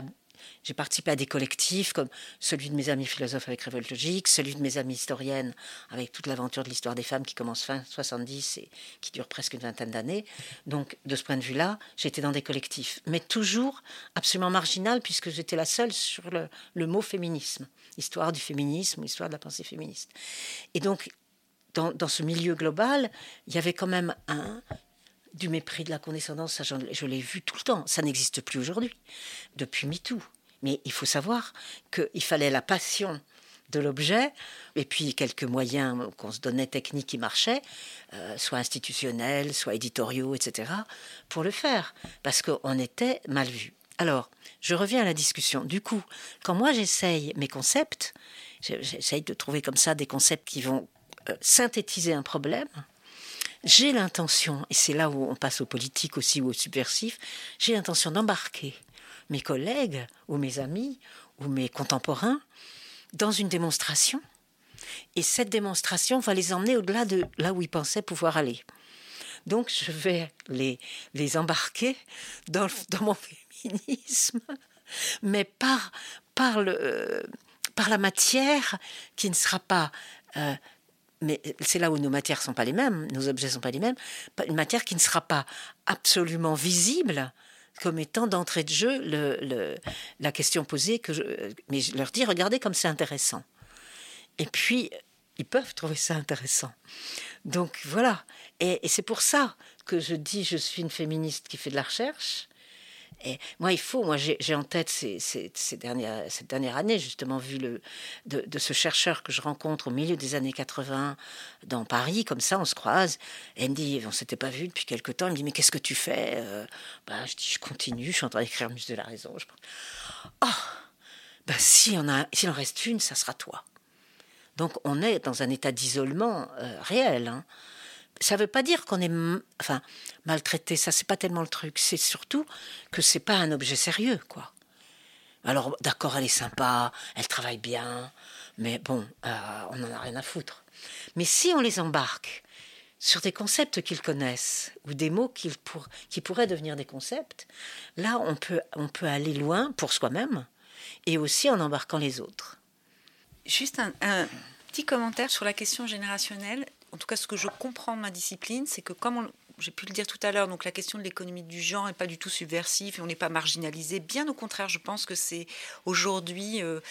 participé à des collectifs comme celui de mes amis philosophes avec Révolte Logique, celui de mes amis historiennes avec toute l'aventure de l'histoire des femmes qui commence fin 70 et qui dure presque une vingtaine d'années. Donc, de ce point de vue-là, j'étais dans des collectifs, mais toujours absolument marginal puisque j'étais la seule sur le, mot féminisme, histoire du féminisme, histoire de la pensée féministe. Et donc, dans, ce milieu global, il y avait quand même un, du mépris, de la condescendance, je l'ai vu tout le temps. Ça n'existe plus aujourd'hui, depuis MeToo. Mais il faut savoir qu'il fallait la passion de l'objet, et puis quelques moyens qu'on se donnait techniques qui marchaient, euh, soit institutionnels, soit éditoriaux, etc., pour le faire, parce qu'on était mal vu. Alors, je reviens à la discussion. Du coup, quand moi j'essaye mes concepts, j'essaye de trouver comme ça des concepts qui vont euh, synthétiser un problème, j'ai l'intention, et c'est là où on passe au politique aussi ou au subversif, j'ai l'intention d'embarquer mes collègues ou mes amis ou mes contemporains dans une démonstration. Et cette démonstration va les emmener au-delà de là où ils pensaient pouvoir aller. Donc je vais les, les embarquer dans, dans mon féminisme, mais par, par, le, par la matière qui ne sera pas... Euh, mais c'est là où nos matières sont pas les mêmes, nos objets sont pas les mêmes, une matière qui ne sera pas absolument visible, comme étant d'entrée de jeu le, la question posée. Que je, mais je leur dis, regardez comme c'est intéressant. Et puis, ils peuvent trouver ça intéressant. Donc voilà. Et c'est pour ça que je dis, je suis une féministe qui fait de la recherche. Et moi, il faut, moi j'ai en tête ces, dernières, cette dernière année, justement, vu le, de, ce chercheur que je rencontre au milieu des années 80 dans Paris, comme ça, on se croise, et il me dit, on s'était pas vu depuis quelque temps, il me dit, mais qu'est-ce que tu fais euh, bah, Je dis, je continue, je suis en train d'écrire Muse de la raison. Je... Oh, bah, s'il en reste une, ça sera toi. Donc on est dans un état d'isolement euh, réel. Hein ça ne veut pas dire qu'on est enfin, maltraité, ça c'est pas tellement le truc, c'est surtout que c'est pas un objet sérieux, quoi. Alors d'accord, elle est sympa, elle travaille bien, mais bon, euh, on n'en a rien à foutre. Mais si on les embarque sur des concepts qu'ils connaissent ou des mots qui, pour, qui pourraient devenir des concepts, là on peut, aller loin pour soi-même et aussi en embarquant les autres. Juste un petit commentaire sur la question générationnelle en tout cas, ce que je comprends de ma discipline, c'est que comme j'ai pu le dire tout à l'heure, la question de l'économie du genre n'est pas du tout subversive et on n'est pas marginalisé. Bien au contraire, je pense que c'est aujourd'hui euh,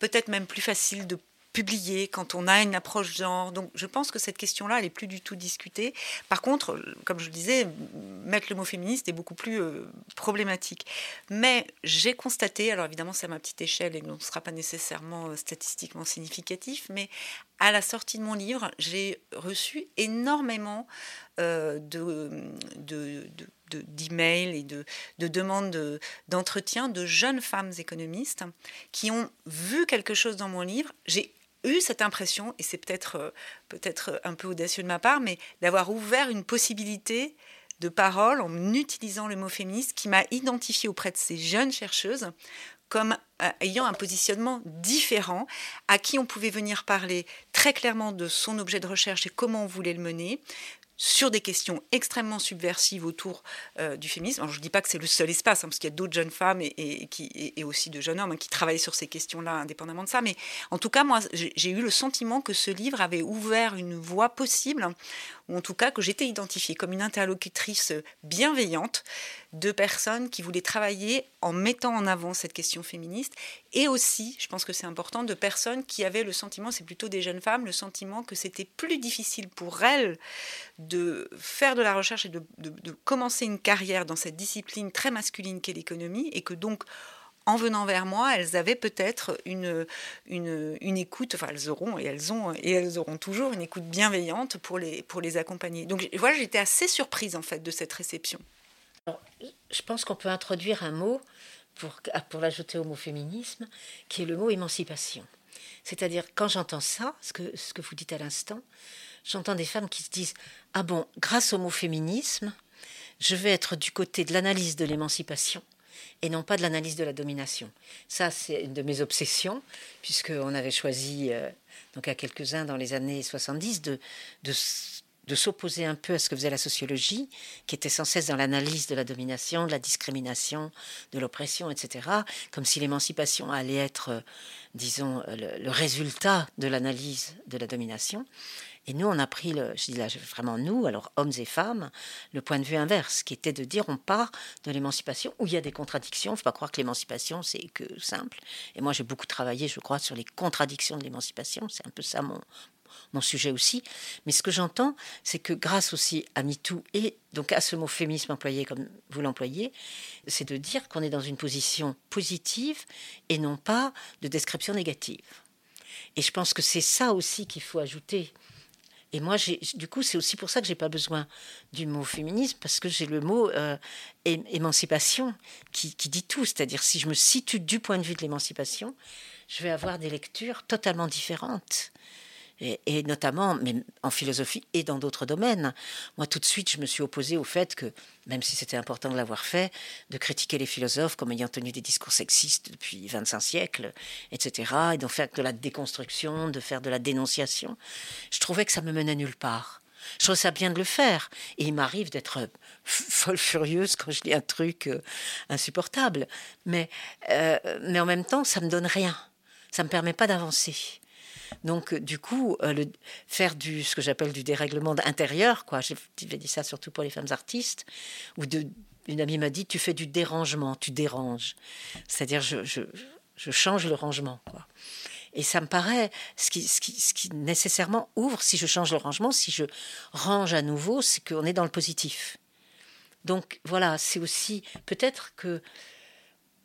peut-être même plus facile de publier, quand on a une approche genre. Donc je pense que cette question-là, elle n'est plus du tout discutée. Par contre, comme je le disais, mettre le mot féministe est beaucoup plus euh, problématique. Mais j'ai constaté, alors évidemment c'est à ma petite échelle et ne sera pas nécessairement euh, statistiquement significatif, mais à la sortie de mon livre, j'ai reçu énormément euh, de, de, d'emails et de, de demandes d'entretien de, jeunes femmes économistes qui ont vu quelque chose dans mon livre. J'ai eu cette impression, et c'est peut-être euh, peut-être un peu audacieux de ma part, mais d'avoir ouvert une possibilité de parole en utilisant le mot féministe qui m'a identifié auprès de ces jeunes chercheuses comme euh, ayant un positionnement différent, à qui on pouvait venir parler très clairement de son objet de recherche et comment on voulait le mener, sur des questions extrêmement subversives autour euh, du féminisme. Je ne dis pas que c'est le seul espace, hein, parce qu'il y a d'autres jeunes femmes et, aussi de jeunes hommes hein, qui travaillent sur ces questions-là, indépendamment de ça. Mais en tout cas, moi, j'ai eu le sentiment que ce livre avait ouvert une voie possible ou en tout cas que j'étais identifiée comme une interlocutrice bienveillante de personnes qui voulaient travailler en mettant en avant cette question féministe, et aussi, je pense que c'est important, de personnes qui avaient le sentiment, c'est plutôt des jeunes femmes, le sentiment que c'était plus difficile pour elles de faire de la recherche et de, de, de commencer une carrière dans cette discipline très masculine qu'est l'économie, et que donc en venant vers moi, elles avaient peut-être une, une, écoute, enfin elles auront et elles ont et elles auront toujours une écoute bienveillante pour les, pour les accompagner. Donc voilà, j'étais assez surprise en fait de cette réception. Je pense qu'on peut introduire un mot pour, pour l'ajouter au mot féminisme, qui est le mot émancipation. C'est-à-dire, quand j'entends ça, ce que, ce que vous dites à l'instant, j'entends des femmes qui se disent Ah bon, grâce au mot féminisme, je vais être du côté de l'analyse de l'émancipation et non pas de l'analyse de la domination. Ça, c'est une de mes obsessions, puisqu'on avait choisi, euh, donc à quelques-uns dans les années 70, de, s'opposer un peu à ce que faisait la sociologie, qui était sans cesse dans l'analyse de la domination, de la discrimination, de l'oppression, etc., comme si l'émancipation allait être, euh, disons, le, le résultat de l'analyse de la domination. Et nous, on a pris, je dis là vraiment nous, alors hommes et femmes, le point de vue inverse, qui était de dire on part de l'émancipation où il y a des contradictions. Il ne faut pas croire que l'émancipation, c'est que simple. Et moi, j'ai beaucoup travaillé, je crois, sur les contradictions de l'émancipation. C'est un peu ça mon, mon sujet aussi. Mais ce que j'entends, c'est que grâce aussi à MeToo et donc à ce mot féminisme employé comme vous l'employez, c'est de dire qu'on est dans une position positive et non pas de description négative. Et je pense que c'est ça aussi qu'il faut ajouter et moi, du coup, c'est aussi pour ça que j'ai pas besoin du mot féminisme, parce que j'ai le mot euh, émancipation qui, qui, dit tout. C'est-à-dire, si je me situe du point de vue de l'émancipation, je vais avoir des lectures totalement différentes et, notamment mais en philosophie et dans d'autres domaines. Moi, tout de suite, je me suis opposée au fait que, même si c'était important de l'avoir fait, de critiquer les philosophes comme ayant tenu des discours sexistes depuis 25 siècles, etc., et d'en faire de la déconstruction, de faire de la dénonciation. Je trouvais que ça me menait nulle part. Je trouvais ça bien de le faire. Et il m'arrive d'être folle furieuse quand je lis un truc euh, insupportable. Mais, euh, mais en même temps, ça me donne rien. Ça me permet pas d'avancer. Donc, euh, du coup, euh, faire du, ce que j'appelle du dérèglement intérieur, quoi, j'ai dit ça surtout pour les femmes artistes, ou une amie m'a dit, tu fais du dérangement, tu déranges. C'est-à-dire, je, change le rangement, quoi. Et ça me paraît, ce qui nécessairement ouvre, si je change le rangement, si je range à nouveau, c'est qu'on est dans le positif. Donc voilà, c'est aussi peut-être que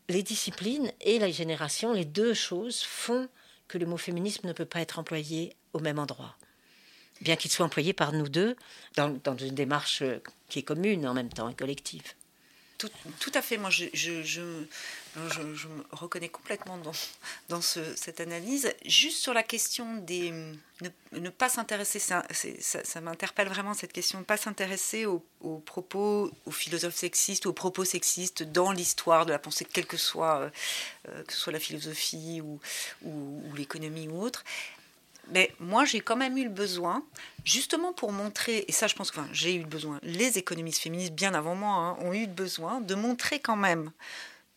les disciplines et la génération, les deux choses font que le mot féminisme ne peut pas être employé au même endroit. Bien qu'il soit employé par nous deux dans, une démarche qui est commune en même temps et collective. Tout, à fait. Moi, je, je, me reconnais complètement dans, dans cette analyse. Juste sur la question des ne, pas s'intéresser, ça, m'interpelle vraiment cette question, ne pas s'intéresser aux, propos, aux philosophes sexistes, aux propos sexistes dans l'histoire de la pensée, quelle que soit, euh, que ce soit la philosophie ou, ou, l'économie ou autre. Mais moi, j'ai quand même eu le besoin, justement pour montrer, et ça, je pense que j'ai eu le besoin, les économistes féministes, bien avant moi, hein, ont eu le besoin de montrer quand même,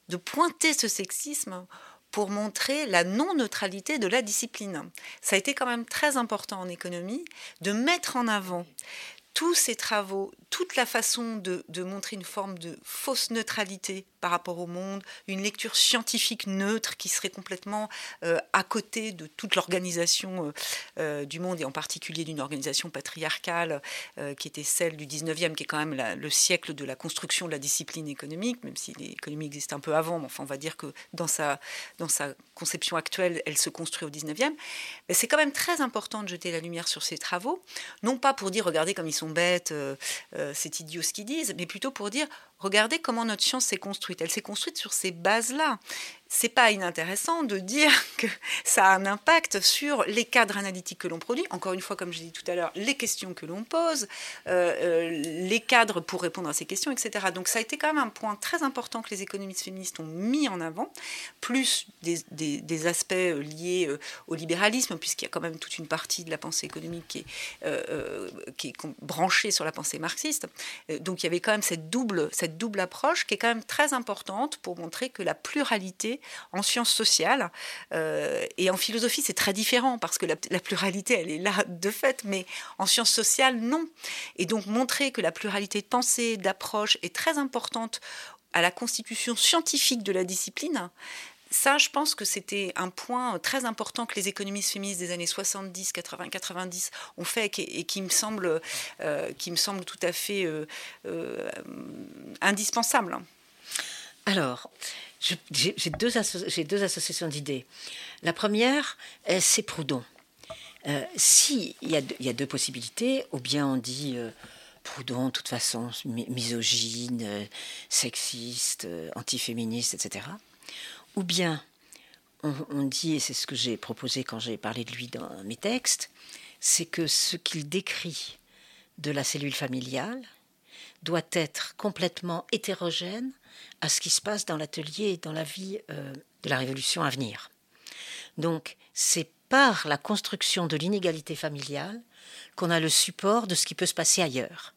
de pointer ce sexisme pour montrer la non-neutralité de la discipline. Ça a été quand même très important en économie de mettre en avant tous ces travaux, toute la façon de, montrer une forme de fausse neutralité par rapport au monde, une lecture scientifique neutre qui serait complètement euh, à côté de toute l'organisation euh, euh, du monde et en particulier d'une organisation patriarcale qui était celle du 19e, qui est quand même le siècle de la construction de la discipline économique, même si l'économie existe un peu avant, mais enfin on va dire que dans sa, dans sa conception actuelle, elle se construit au 19e. C'est quand même très important de jeter la lumière sur ces travaux, non pas pour dire regardez comme ils sont bêtes, c'est idiot ce qu'ils disent, mais plutôt pour dire regardez comment notre science s'est construite. Elle s'est construite sur ces bases-là c'est pas inintéressant de dire que ça a un impact sur les cadres analytiques que l'on produit. Encore une fois, comme je l'ai dit tout à l'heure, les questions que l'on pose, euh, euh, les cadres pour répondre à ces questions, etc. Donc ça a été quand même un point très important que les économistes féministes ont mis en avant, plus des, aspects euh, liés au libéralisme, puisqu'il y a quand même toute une partie de la pensée économique qui est, branchée sur la pensée marxiste. Donc il y avait quand même cette double, double approche qui est quand même très importante pour montrer que la pluralité en sciences sociales euh, et en philosophie, c'est très différent parce que la, pluralité, elle est là de fait, mais en sciences sociales, non. Et donc montrer que la pluralité de pensée, d'approche est très importante à la constitution scientifique de la discipline, ça, je pense que c'était un point très important que les économistes féministes des années 70, 80, 90 ont fait et qui, me, semble, euh, qui me semble tout à fait euh, indispensable. Alors, j'ai deux, associations d'idées. La première, euh, c'est Proudhon. Euh, si il y, a deux possibilités, ou bien on dit euh, Proudhon, de toute façon, misogyne, sexiste, antiféministe, etc. Ou bien on dit, et c'est ce que j'ai proposé quand j'ai parlé de lui dans mes textes, c'est que ce qu'il décrit de la cellule familiale, doit être complètement hétérogène à ce qui se passe dans l'atelier et dans la vie euh, de la révolution à venir. Donc, c'est par la construction de l'inégalité familiale qu'on a le support de ce qui peut se passer ailleurs.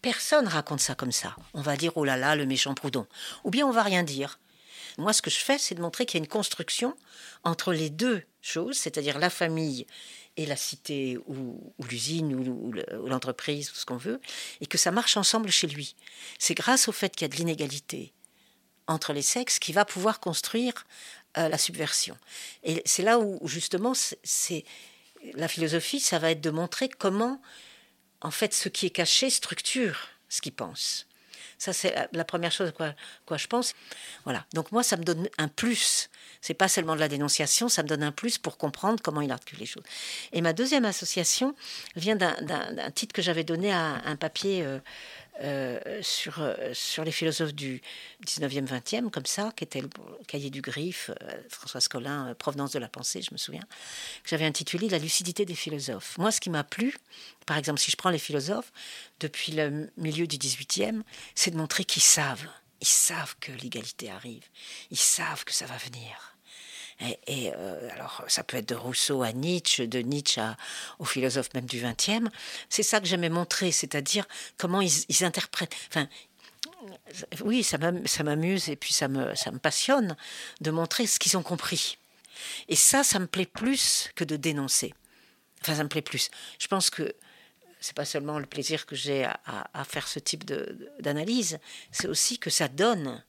Personne raconte ça comme ça. On va dire oh là là, le méchant Proudhon. Ou bien on va rien dire. Moi, ce que je fais, c'est de montrer qu'il y a une construction entre les deux choses, c'est-à-dire la famille et la cité ou, l'usine ou, l'entreprise ou ce qu'on veut, et que ça marche ensemble chez lui. C'est grâce au fait qu'il y a de l'inégalité entre les sexes qu'il va pouvoir construire euh, la subversion. Et c'est là où justement c'est la philosophie, ça va être de montrer comment en fait ce qui est caché structure ce qu'il pense. Ça, c'est la première chose à quoi, quoi, je pense. Voilà. Donc moi, ça me donne un plus. C'est pas seulement de la dénonciation, ça me donne un plus pour comprendre comment il articule les choses. Et ma deuxième association vient d'un titre que j'avais donné à un papier euh, euh, sur, euh, sur les philosophes du 19e, 20e, comme ça, qui était le cahier du Griffe, euh, François Collin, Provenance de la pensée, je me souviens, que j'avais intitulé La lucidité des philosophes. Moi, ce qui m'a plu, par exemple, si je prends les philosophes, depuis le milieu du 18e, c'est de montrer qu'ils savent. Ils savent que l'égalité arrive. Ils savent que ça va venir. Et, euh, alors, ça peut être de Rousseau à Nietzsche, de Nietzsche aux philosophes même du XXe. C'est ça que j'aimais montrer, c'est-à-dire comment ils, interprètent. Enfin, oui, ça m'amuse et puis ça me, ça me passionne de montrer ce qu'ils ont compris. Et ça, ça me plaît plus que de dénoncer. Enfin, ça me plaît plus. Je pense que c'est pas seulement le plaisir que j'ai à, à, faire ce type d'analyse, c'est aussi que ça donne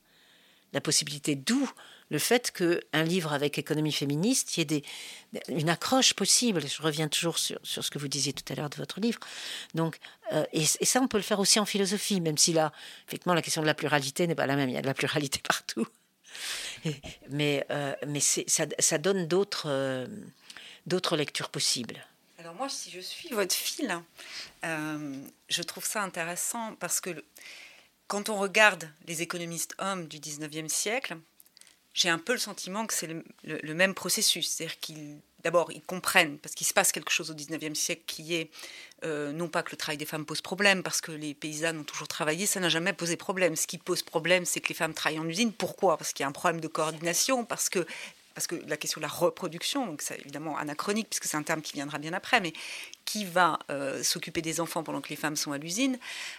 la possibilité, d'où le fait qu'un livre avec économie féministe, y ait une accroche possible. Je reviens toujours sur, ce que vous disiez tout à l'heure de votre livre. Donc, euh, et, ça, on peut le faire aussi en philosophie, même si là, effectivement, la question de la pluralité n'est pas la même. Il y a de la pluralité partout. mais euh, mais ça, donne d'autres euh, d'autres lectures possibles. Alors moi, si je suis votre fil, je trouve ça intéressant parce que quand on regarde les économistes hommes du 19e siècle, j'ai un peu le sentiment que c'est le, même processus. C'est-à-dire qu'ils, d'abord, ils comprennent, parce qu'il se passe quelque chose au XIXe siècle qui est, euh, non pas que le travail des femmes pose problème, parce que les paysannes ont toujours travaillé, ça n'a jamais posé problème. Ce qui pose problème, c'est que les femmes travaillent en usine. Pourquoi? Parce qu'il y a un problème de coordination, parce que parce que la question de la reproduction, donc c'est évidemment anachronique puisque c'est un terme qui viendra bien après, mais qui va euh, s'occuper des enfants pendant que les femmes sont à l'usine,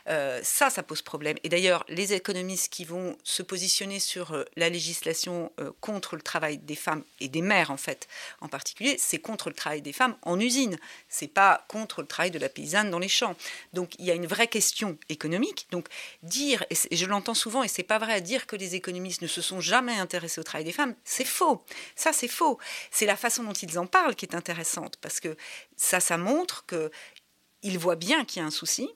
euh, ça, ça pose problème. Et d'ailleurs, les économistes qui vont se positionner sur euh, la législation contre le travail des femmes et des mères, en fait, en particulier, c'est contre le travail des femmes en usine. C'est pas contre le travail de la paysanne dans les champs. Donc, il y a une vraie question économique. Donc, dire, et je l'entends souvent, et c'est pas vrai, dire que les économistes ne se sont jamais intéressés au travail des femmes, c'est faux. Ça, c'est faux. C'est la façon dont ils en parlent qui est intéressante, parce que ça, ça montre qu'ils voient bien qu'il y a un souci.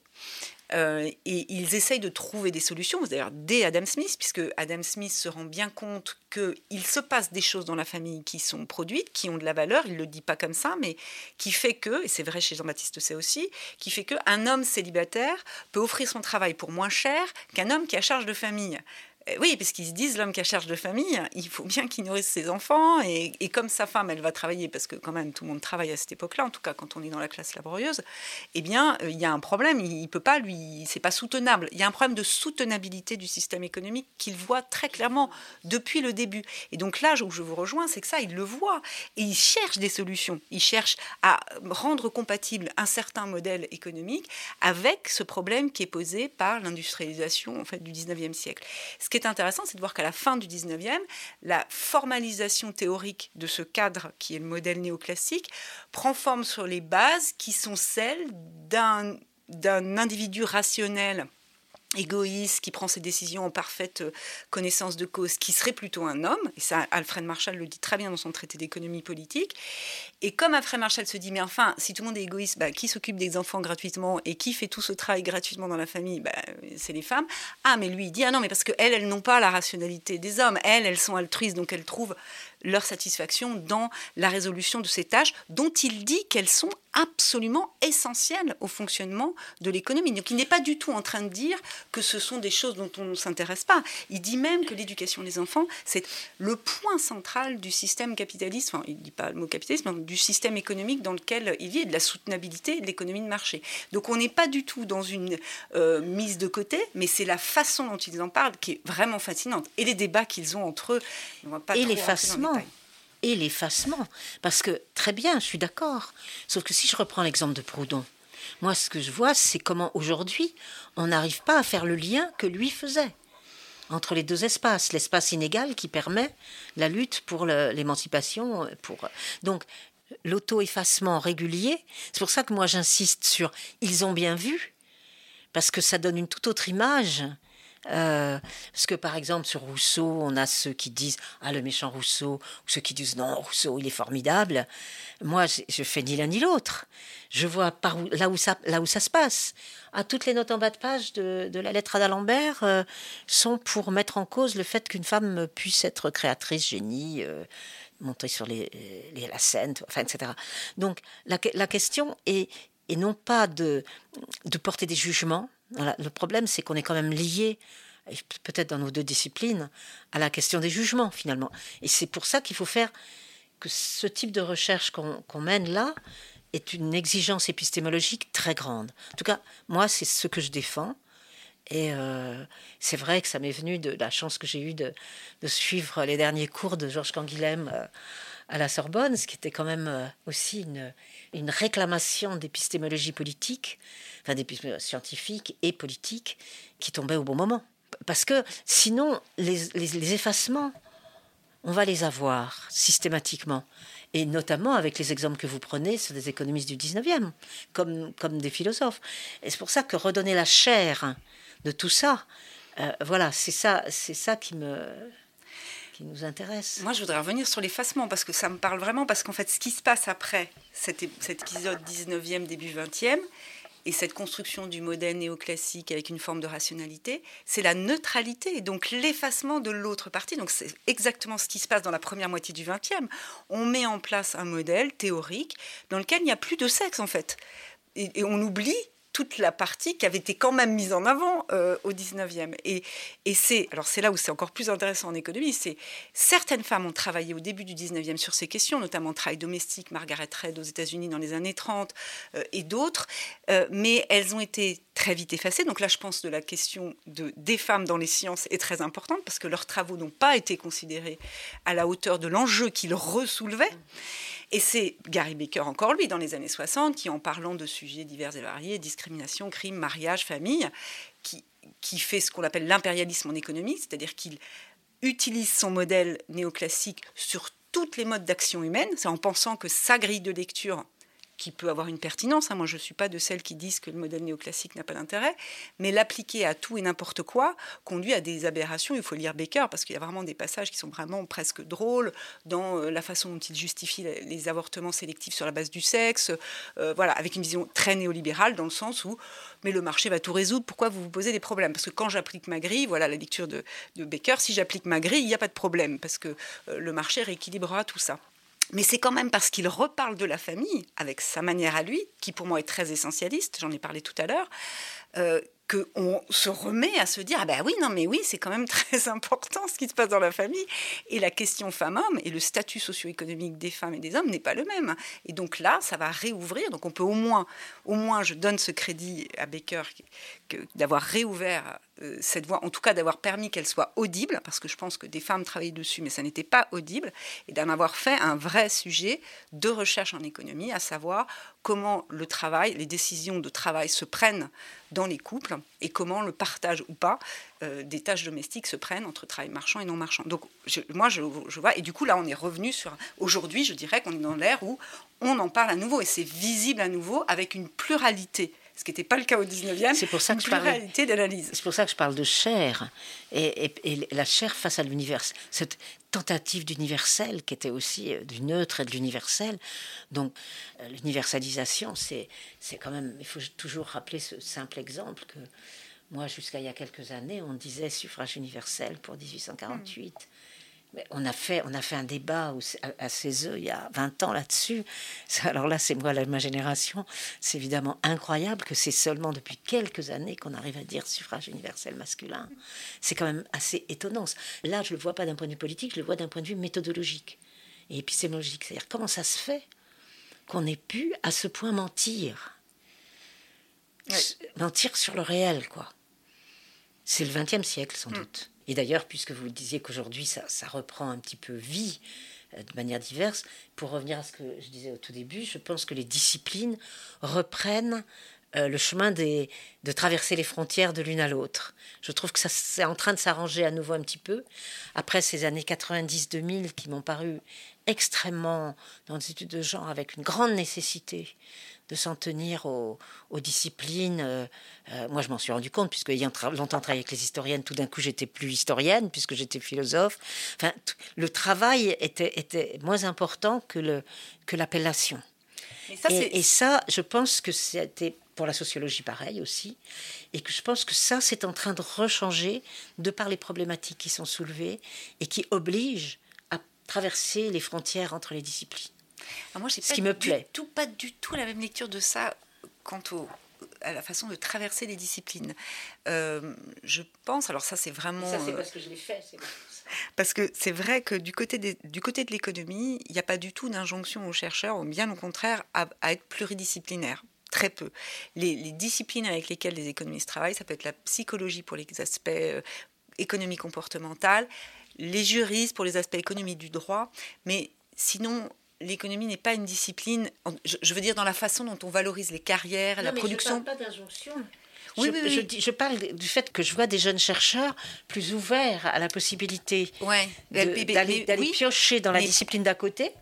Euh, et ils essayent de trouver des solutions, d'ailleurs dès Adam Smith, puisque Adam Smith se rend bien compte qu'il se passe des choses dans la famille qui sont produites, qui ont de la valeur, il ne le dit pas comme ça, mais qui fait que, et c'est vrai chez Jean-Baptiste c'est aussi, qui fait qu'un homme célibataire peut offrir son travail pour moins cher qu'un homme qui a charge de famille. Euh, oui, parce qu'ils se disent l'homme qui a charge de famille, il faut bien qu'il nourrisse ses enfants et, comme sa femme, elle va travailler parce que quand même tout le monde travaille à cette époque-là, en tout cas quand on est dans la classe laborieuse. Eh bien, euh, il y a un problème. Il, peut pas lui, c'est pas soutenable. Il y a un problème de soutenabilité du système économique qu'il voit très clairement depuis le début. Et donc là où je vous rejoins, c'est que ça, il le voit et il cherche des solutions. Il cherche à rendre compatible un certain modèle économique avec ce problème qui est posé par l'industrialisation en fait du 19e siècle. Ce qui est intéressant, c'est de voir qu'à la fin du 19e, la formalisation théorique de ce cadre qui est le modèle néoclassique prend forme sur les bases qui sont celles d'un individu rationnel égoïste, qui prend ses décisions en parfaite euh, connaissance de cause, qui serait plutôt un homme, et ça Alfred Marshall le dit très bien dans son traité d'économie politique, et comme Alfred Marshall se dit, mais enfin, si tout le monde est égoïste, bah, qui s'occupe des enfants gratuitement et qui fait tout ce travail gratuitement dans la famille bah, C'est les femmes. Ah, mais lui, il dit, ah non, mais parce qu'elles, elles n'ont pas la rationalité des hommes, elles, elles sont altruistes, donc elles trouvent leur satisfaction dans la résolution de ces tâches dont il dit qu'elles sont absolument essentielles au fonctionnement de l'économie. Donc il n'est pas du tout en train de dire que ce sont des choses dont on ne s'intéresse pas. Il dit même que l'éducation des enfants, c'est le point central du système capitaliste, enfin il ne dit pas le mot capitalisme, mais du système économique dans lequel il vit, et de la soutenabilité de l'économie de marché. Donc on n'est pas du tout dans une euh, mise de côté, mais c'est la façon dont ils en parlent qui est vraiment fascinante. Et les débats qu'ils ont entre eux, on va pas et l'effacement et l'effacement. Parce que, très bien, je suis d'accord. Sauf que si je reprends l'exemple de Proudhon, moi, ce que je vois, c'est comment aujourd'hui, on n'arrive pas à faire le lien que lui faisait entre les deux espaces, l'espace inégal qui permet la lutte pour l'émancipation. Pour... Donc, l'auto-effacement régulier, c'est pour ça que moi j'insiste sur ils ont bien vu, parce que ça donne une toute autre image euh, parce que par exemple sur Rousseau, on a ceux qui disent ah le méchant Rousseau, ou ceux qui disent non Rousseau il est formidable. Moi je, fais ni l'un ni l'autre. Je vois par là où ça se passe. À ah, toutes les notes en bas de page de, la lettre à d'Alembert euh, sont pour mettre en cause le fait qu'une femme puisse être créatrice, génie. Euh, monter sur les, la scène, etc. Donc la, question est, non pas de, de porter des jugements, le problème, c'est qu'on est quand même lié, peut-être dans nos deux disciplines, à la question des jugements, finalement. Et c'est pour ça qu'il faut faire que ce type de recherche qu'on mène là est une exigence épistémologique très grande. En tout cas, moi, c'est ce que je défends. Et euh, c'est vrai que ça m'est venu de la chance que j'ai eue de, suivre les derniers cours de Georges Canguilhem euh, à la Sorbonne, ce qui était quand même euh, aussi une, une réclamation d'épistémologie politique enfin des scientifiques et politiques qui tombaient au bon moment. Parce que sinon, les, effacements, on va les avoir systématiquement. Et notamment avec les exemples que vous prenez sur des économistes du 19e, comme, comme des philosophes. Et c'est pour ça que redonner la chair de tout ça, euh, voilà, c'est ça, c'est ça qui me, nous intéresse. Moi, je voudrais revenir sur l'effacement parce que ça me parle vraiment parce qu'en fait, ce qui se passe après cet, cet épisode 19e, début 20e, et cette construction du modèle néoclassique avec une forme de rationalité, c'est la neutralité, donc l'effacement de l'autre partie. Donc c'est exactement ce qui se passe dans la première moitié du XXe. On met en place un modèle théorique dans lequel il n'y a plus de sexe en fait. et on oublie toute la partie qui avait été quand même mise en avant euh, au 19e. Et, et c'est, alors c'est là où c'est encore plus intéressant en économie, c'est certaines femmes ont travaillé au début du 19e sur ces questions, notamment travail domestique, Margaret Reid aux États-Unis dans les années 30 euh, et d'autres, euh, mais elles ont été très vite effacées. Donc là, je pense que la question de, des femmes dans les sciences est très importante parce que leurs travaux n'ont pas été considérés à la hauteur de l'enjeu qu'ils ressoulevaient. Et c'est Gary Baker, encore lui, dans les années 60, qui, en parlant de sujets divers et variés, discrimination, crime, mariage, famille, qui, fait ce qu'on appelle l'impérialisme en économie, c'est-à-dire qu'il utilise son modèle néoclassique sur toutes les modes d'action humaine, c'est en pensant que sa grille de lecture qui peut avoir une pertinence. Hein. Moi, je ne suis pas de celles qui disent que le modèle néoclassique n'a pas d'intérêt, mais l'appliquer à tout et n'importe quoi conduit à des aberrations. Il faut lire Baker parce qu'il y a vraiment des passages qui sont vraiment presque drôles dans euh, la façon dont il justifie les avortements sélectifs sur la base du sexe, euh, voilà, avec une vision très néolibérale dans le sens où mais le marché va tout résoudre, pourquoi vous vous posez des problèmes? Parce que quand j'applique ma grille, voilà la lecture de, de Baker, si j'applique ma grille, il n'y a pas de problème, parce que euh, le marché rééquilibrera tout ça mais c'est quand même parce qu'il reparle de la famille, avec sa manière à lui, qui pour moi est très essentialiste, j'en ai parlé tout à l'heure, euh, qu'on se remet à se dire ah ben oui non mais oui c'est quand même très important ce qui se passe dans la famille. Et la question femme-homme et le statut socio-économique des femmes et des hommes n'est pas le même. Et donc là ça va réouvrir. Donc on peut au moins au moins je donne ce crédit à Baker d'avoir réouvert euh, cette voie, en tout cas d'avoir permis qu'elle soit audible, parce que je pense que des femmes travaillaient dessus, mais ça n'était pas audible, et d'en avoir fait un vrai sujet de recherche en économie, à savoir comment le travail, les décisions de travail se prennent dans les couples, et comment le partage ou pas euh, des tâches domestiques se prennent entre travail marchand et non marchand. Donc moi, je, je, vois, et du coup là, on est revenu sur... Aujourd'hui, je dirais qu'on est dans l'ère où on en parle à nouveau, et c'est visible à nouveau avec une pluralité ce qui n'était pas le cas au 19e. C'est pour ça que je parle d'analyse. C'est pour ça que je parle de chair et, la chair face à l'univers. Cette tentative d'universel qui était aussi euh, du neutre et de l'universel. Donc euh, l'universalisation, c'est c'est quand même. Il faut toujours rappeler ce simple exemple que moi, jusqu'à il y a quelques années, on disait suffrage universel pour 1848. On a fait, on a fait un débat à, CESE il y a 20 ans là-dessus. Alors là, c'est moi, ma génération. C'est évidemment incroyable que c'est seulement depuis quelques années qu'on arrive à dire suffrage universel masculin. C'est quand même assez étonnant. Là, je ne le vois pas d'un point de vue politique, je le vois d'un point de vue méthodologique et épistémologique. C'est-à-dire comment ça se fait qu'on ait pu à ce point mentir? Mentir sur le réel, quoi. C'est le XXe siècle, sans mm. doute. Et d'ailleurs, puisque vous disiez qu'aujourd'hui, ça, reprend un petit peu vie euh, de manière diverse, pour revenir à ce que je disais au tout début, je pense que les disciplines reprennent euh, le chemin des, de traverser les frontières de l'une à l'autre. Je trouve que ça c'est en train de s'arranger à nouveau un petit peu. Après ces années 90-2000 qui m'ont paru extrêmement, dans les études de genre, avec une grande nécessité de s'en tenir aux, disciplines. Euh, euh, moi, je m'en suis rendu compte, puisque ayant longtemps travaillé avec les historiennes, tout d'un coup, j'étais plus historienne, puisque j'étais philosophe. Enfin, le travail était, était moins important que l'appellation. Et, et, ça, je pense que c'était pour la sociologie pareil aussi, et que je pense que ça, c'est en train de rechanger de par les problématiques qui sont soulevées et qui obligent à traverser les frontières entre les disciplines. Ah, moi, j'ai ce qui me plaît. Tout, pas du tout la même lecture de ça quant au, à la façon de traverser les disciplines. Euh, je pense, alors ça c'est vraiment... ça c'est euh, parce que je l'ai fait. Parce que c'est vrai que du côté, des, du côté de l'économie, il n'y a pas du tout d'injonction aux chercheurs, ou bien au contraire, à, être pluridisciplinaires. Très peu. Les, les, disciplines avec lesquelles les économistes travaillent, ça peut être la psychologie pour les aspects euh, économie comportementale, les juristes pour les aspects économie du droit, mais sinon, l'économie n'est pas une discipline, je, veux dire dans la façon dont on valorise les carrières, la production. Je parle pas d'injonction. Oui, je, oui, Je, parle du fait que je vois des jeunes chercheurs plus ouverts à la possibilité ouais, d'aller piocher dans la discipline d'à côté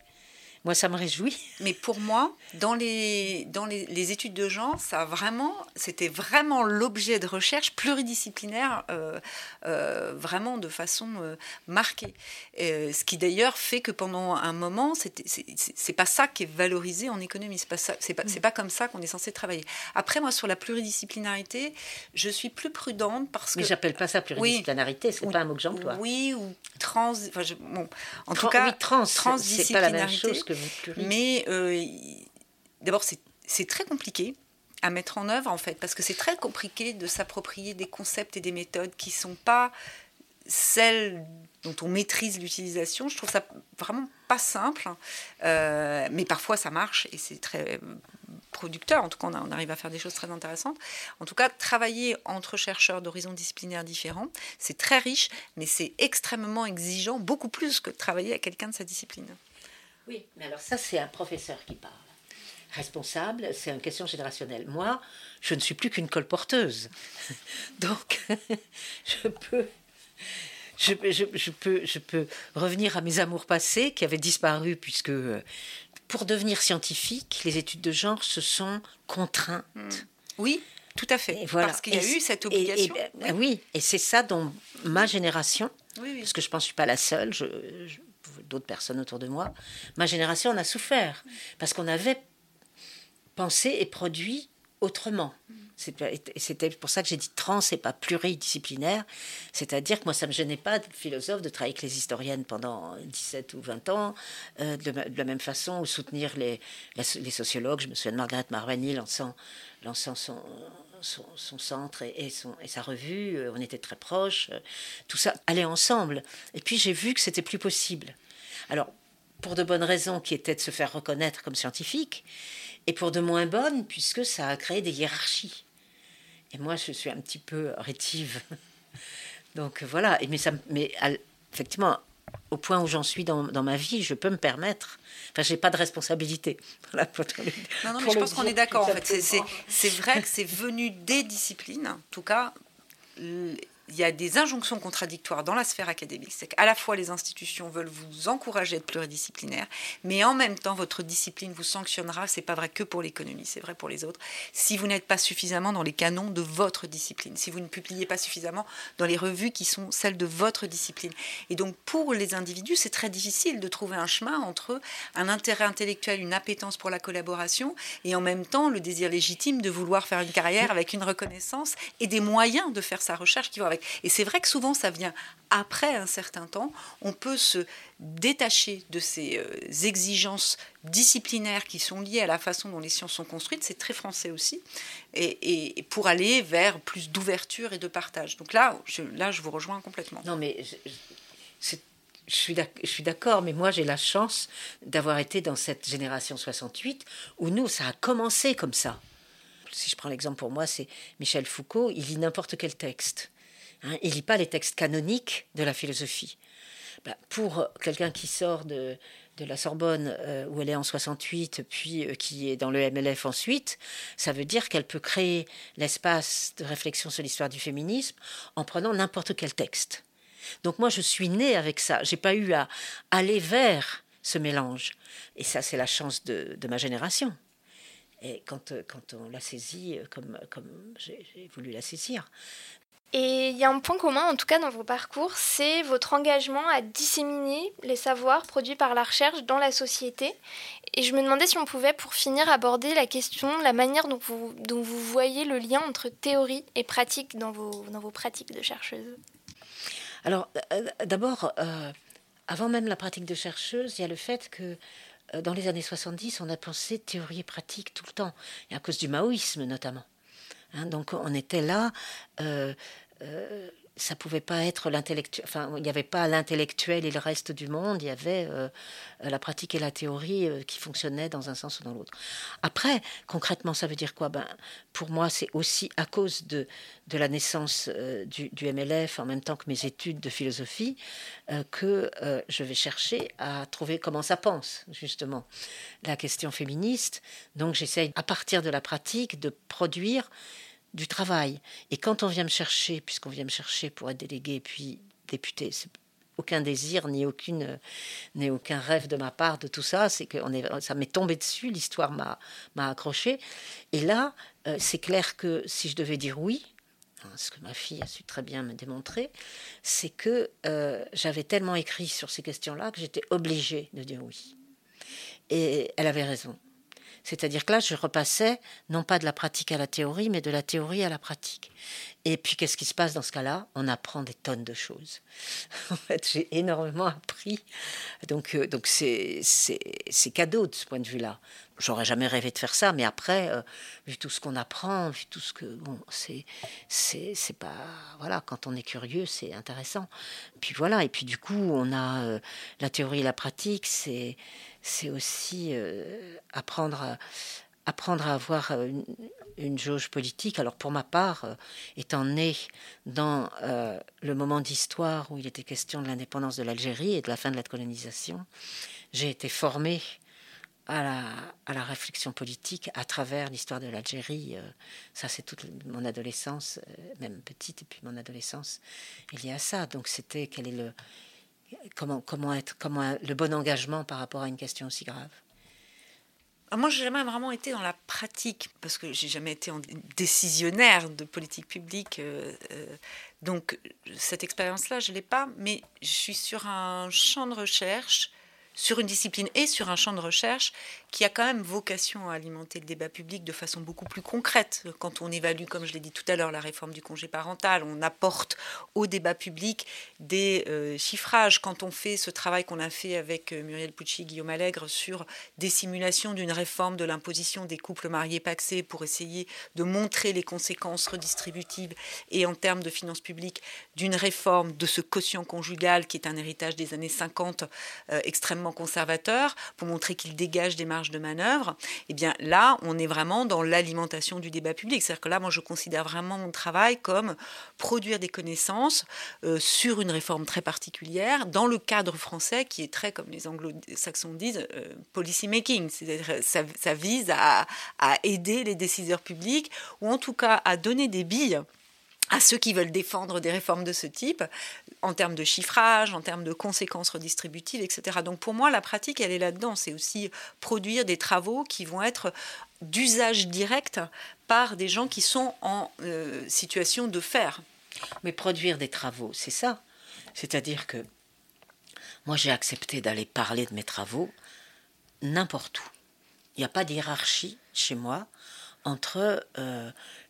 moi, ça me réjouit. Mais pour moi, dans les, dans les, études de genre, ça vraiment, c'était vraiment l'objet de recherche pluridisciplinaire, euh, euh, vraiment de façon euh, marquée. ce qui d'ailleurs fait que pendant un moment, c'est pas ça qui est valorisé en économie. C'est pas c'est pas, pas comme ça qu'on est censé travailler. Après, moi, sur la pluridisciplinarité, je suis plus prudente parce que. Mais j'appelle pas ça pluridisciplinarité. c'est pas un mot que j'emploie. Oui, ou trans. Enfin, bon, en tout cas, oui, trans. C'est pas la même chose que mais euh, d'abord, c'est très compliqué à mettre en œuvre, en fait, parce que c'est très compliqué de s'approprier des concepts et des méthodes qui ne sont pas celles dont on maîtrise l'utilisation. Je trouve ça vraiment pas simple, euh, mais parfois ça marche et c'est très producteur. En tout cas, on, arrive à faire des choses très intéressantes. En tout cas, travailler entre chercheurs d'horizons disciplinaires différents, c'est très riche, mais c'est extrêmement exigeant, beaucoup plus que de travailler avec quelqu'un de sa discipline. Oui, mais alors ça, c'est un professeur qui parle. Responsable, c'est une question générationnelle. Moi, je ne suis plus qu'une colporteuse. Donc, je peux je, je, peux, je peux revenir à mes amours passés qui avaient disparu puisque pour devenir scientifique, les études de genre se sont contraintes. Hmm. Oui, tout à fait. voilà. Parce qu'il y a eu cette obligation. Et, oui. et c'est ça dont ma génération, parce que je pense que je ne suis pas la seule, je, d'autres personnes autour de moi, ma génération en a souffert parce qu'on avait pensé et produit autrement. C'était pour ça que j'ai dit trans et pas pluridisciplinaire. C'est-à-dire que moi, ça ne me gênait pas, de philosophe, de travailler avec les historiennes pendant 17 ou 20 ans, euh, de, la même façon, ou soutenir les, sociologues. Je me souviens de Margaret Marvani lançant, lançant son, son, centre et, son, et, sa revue. Euh, on était très proches. Euh, tout ça allait ensemble. Et puis j'ai vu que c'était plus possible. Alors, pour de bonnes raisons qui étaient de se faire reconnaître comme scientifique, et pour de moins bonnes, puisque ça a créé des hiérarchies. Et moi, je suis un petit peu rétive. Donc voilà, mais, ça, mais effectivement, au point où j'en suis dans, ma vie, je peux me permettre. Enfin, j'ai pas de responsabilité. non, non, mais je pense qu'on est d'accord. En fait, c'est vrai que c'est venu des disciplines, en tout cas il y a des injonctions contradictoires dans la sphère académique. C'est qu'à la fois les institutions veulent vous encourager à être pluridisciplinaire, mais en même temps votre discipline vous sanctionnera. C'est pas vrai que pour l'économie, c'est vrai pour les autres. Si vous n'êtes pas suffisamment dans les canons de votre discipline, si vous ne publiez pas suffisamment dans les revues qui sont celles de votre discipline. Et donc pour les individus, c'est très difficile de trouver un chemin entre un intérêt intellectuel, une appétence pour la collaboration, et en même temps le désir légitime de vouloir faire une carrière avec une reconnaissance et des moyens de faire sa recherche qui vont avec Et c'est vrai que souvent ça vient après un certain temps, on peut se détacher de ces euh, exigences disciplinaires qui sont liées à la façon dont les sciences sont construites, c'est très français aussi, et, pour aller vers plus d'ouverture et de partage. Donc là, je, là, je vous rejoins complètement. Non, mais je suis d'accord, mais moi j'ai la chance d'avoir été dans cette génération 68 où nous, ça a commencé comme ça. Si je prends l'exemple pour moi, c'est Michel Foucault, il lit n'importe quel texte. Hein, il lit pas les textes canoniques de la philosophie. Bah, pour quelqu'un qui sort de, de la Sorbonne, euh, où elle est en 68, puis euh, qui est dans le MLF ensuite, ça veut dire qu'elle peut créer l'espace de réflexion sur l'histoire du féminisme en prenant n'importe quel texte. Donc moi, je suis née avec ça. J'ai pas eu à aller vers ce mélange. Et ça, c'est la chance de, ma génération. Et quand, euh, quand on l'a saisie comme, comme j'ai voulu la saisir. Et il y a un point commun, en tout cas dans vos parcours, c'est votre engagement à disséminer les savoirs produits par la recherche dans la société. Et je me demandais si on pouvait, pour finir, aborder la question, la manière dont vous, voyez le lien entre théorie et pratique dans vos, dans vos pratiques de chercheuse. Alors, euh, d'abord, euh, avant même la pratique de chercheuse, il y a le fait que euh, dans les années 70, on a pensé théorie et pratique tout le temps, et à cause du maoïsme notamment. Hein, donc on était là. Euh, euh, ça pouvait pas être l'intellectuel. Enfin, il n'y avait pas l'intellectuel et le reste du monde. Il y avait euh, la pratique et la théorie qui fonctionnaient dans un sens ou dans l'autre. Après, concrètement, ça veut dire quoi? Ben, pour moi, c'est aussi à cause de, de la naissance du, du, MLF, en même temps que mes études de philosophie, que je vais chercher à trouver comment ça pense justement la question féministe. Donc, j'essaye à partir de la pratique de produire du travail. Et quand on vient me chercher, puisqu'on vient me chercher pour être délégué puis député, aucun désir ni aucun rêve de ma part de tout ça. C'est que est, ça m'est tombé dessus l'histoire m'a accroché. Et là euh, c'est clair que si je devais dire oui hein, ce que ma fille a su très bien me démontrer c'est que euh, j'avais tellement écrit sur ces questions-là que j'étais obligée de dire oui. Et elle avait raison c'est-à-dire que là, je repassais non pas de la pratique à la théorie, mais de la théorie à la pratique. Et puis, qu'est-ce qui se passe dans ce cas-là? On apprend des tonnes de choses. en fait, j'ai énormément appris. Donc, euh, donc c'est, c'est, cadeau de ce point de vue-là. J'aurais jamais rêvé de faire ça, mais après, euh, vu tout ce qu'on apprend, vu tout ce que. Bon, c'est, c'est, c'est pas. Voilà, quand on est curieux, c'est intéressant. Puis voilà, et puis du coup, on a euh, la théorie et la pratique, c'est c'est aussi euh, apprendre, à, apprendre à avoir euh, une, jauge politique. Alors pour ma part, euh, étant né dans le moment d'histoire où il était question de l'indépendance de l'Algérie et de la fin de la colonisation, j'ai été formée à la, à la, réflexion politique à travers l'histoire de l'Algérie. ça, c'est toute mon adolescence, même petite, et puis mon adolescence il y a ça. Donc c'était quel est le comment, comment être, comment le bon engagement par rapport à une question aussi grave? Ah, moi, j'ai jamais vraiment été dans la pratique parce que j'ai jamais été décisionnaire de politique publique. Euh, euh, donc, cette expérience-là, je l'ai pas. Mais je suis sur un champ de recherche sur une discipline et sur un champ de recherche qui a quand même vocation à alimenter le débat public de façon beaucoup plus concrète. Quand on évalue, comme je l'ai dit tout à l'heure, la réforme du congé parental, on apporte au débat public des euh, chiffrages. Quand on fait ce travail qu'on a fait avec euh, Muriel Pucci, Guillaume Allègre sur des simulations d'une réforme de l'imposition des couples mariés paxés pour essayer de montrer les conséquences redistributives et en termes de finances publiques d'une réforme de ce quotient conjugal qui est un héritage des années 50 euh, extrêmement conservateur pour montrer qu'il dégage des marges de manœuvre, eh bien là, on est vraiment dans l'alimentation du débat public. C'est-à-dire que là, moi, je considère vraiment mon travail comme produire des connaissances euh, sur une réforme très particulière dans le cadre français qui est très, comme les anglo-saxons disent, euh, policy making. Ça, ça vise à, à aider les décideurs publics ou en tout cas à donner des billes à ceux qui veulent défendre des réformes de ce type, en termes de chiffrage, en termes de conséquences redistributives, etc. Donc pour moi, la pratique, elle est là-dedans. C'est aussi produire des travaux qui vont être d'usage direct par des gens qui sont en euh, situation de faire. Mais produire des travaux, c'est ça. C'est-à-dire que moi, j'ai accepté d'aller parler de mes travaux n'importe où. Il n'y a pas de hiérarchie chez moi entre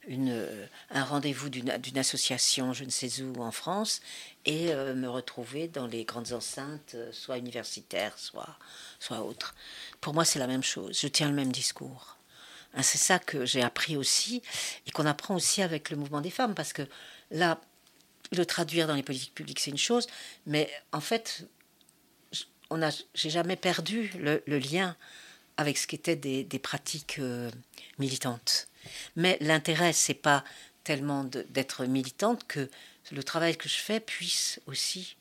une, un rendez-vous d'une association, je ne sais où, en France, et me retrouver dans les grandes enceintes, soit universitaires, soit, soit autres. Pour moi, c'est la même chose. Je tiens le même discours. Hein, c'est ça que j'ai appris aussi et qu'on apprend aussi avec le mouvement des femmes, parce que là, le traduire dans les politiques publiques, c'est une chose, mais en fait, on j'ai jamais perdu le, lien avec ce qu'étaient des, des pratiques euh, militantes. Mais l'intérêt, c'est pas tellement d'être militante que le travail que je fais puisse aussi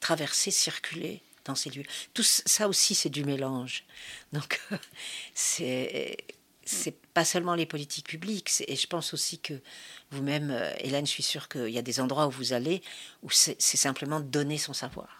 traverser, circuler dans ces lieux. Tout ça aussi, c'est du mélange. Donc, c'est c'est pas seulement les politiques publiques, et je pense aussi que vous-même, euh, Hélène, je suis sûre qu'il y a des endroits où vous allez où c'est simplement donner son savoir.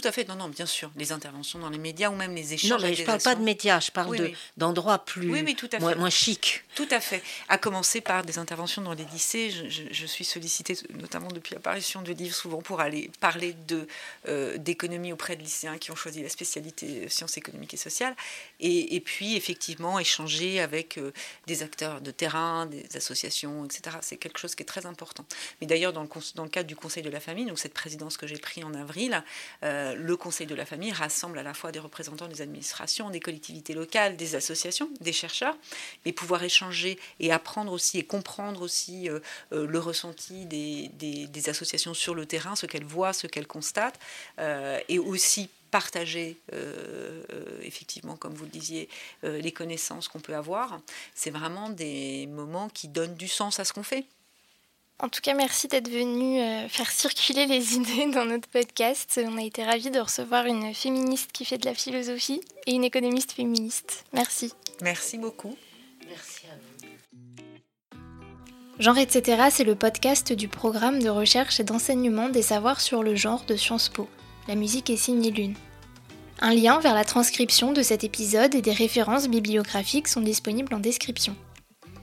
Tout à fait, non, non, bien sûr. Les interventions dans les médias ou même les échanges. Non, mais je ne parle pas de médias, je parle d'endroits plus oui, tout à moins, moins chic. Tout à fait. À commencer par des interventions dans les lycées. Je, suis sollicitée, notamment depuis l'apparition du livre, souvent pour aller parler de euh, d'économie auprès de lycéens qui ont choisi la spécialité sciences économiques et sociales. Et, puis, effectivement, échanger avec euh, des acteurs de terrain, des associations, etc. C'est quelque chose qui est très important. Mais d'ailleurs, dans le, dans le cadre du Conseil de la famille, donc cette présidence que j'ai prise en avril, euh, euh, le Conseil de la famille rassemble à la fois des représentants des administrations, des collectivités locales, des associations, des chercheurs, mais pouvoir échanger et apprendre aussi et comprendre aussi euh, euh, le ressenti des, associations sur le terrain, ce qu'elles voient, ce qu'elles constatent, et aussi partager effectivement, comme vous le disiez, les connaissances qu'on peut avoir. C'est vraiment des moments qui donnent du sens à ce qu'on fait. En tout cas, merci d'être venu euh, faire circuler les idées dans notre podcast. On a été ravis de recevoir une féministe qui fait de la philosophie et une économiste féministe. Merci. Merci beaucoup. Merci à vous. Genre etc. c'est le podcast du programme de recherche et d'enseignement des savoirs sur le genre de Sciences Po. La musique est signée Lune. Un lien vers la transcription de cet épisode et des références bibliographiques sont disponibles en description.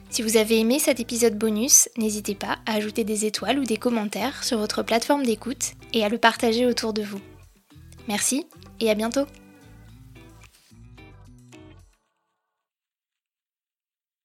Si vous avez aimé cet épisode bonus, n'hésitez pas à ajouter des étoiles ou des commentaires sur votre plateforme d'écoute et à le partager autour de vous. Merci et à bientôt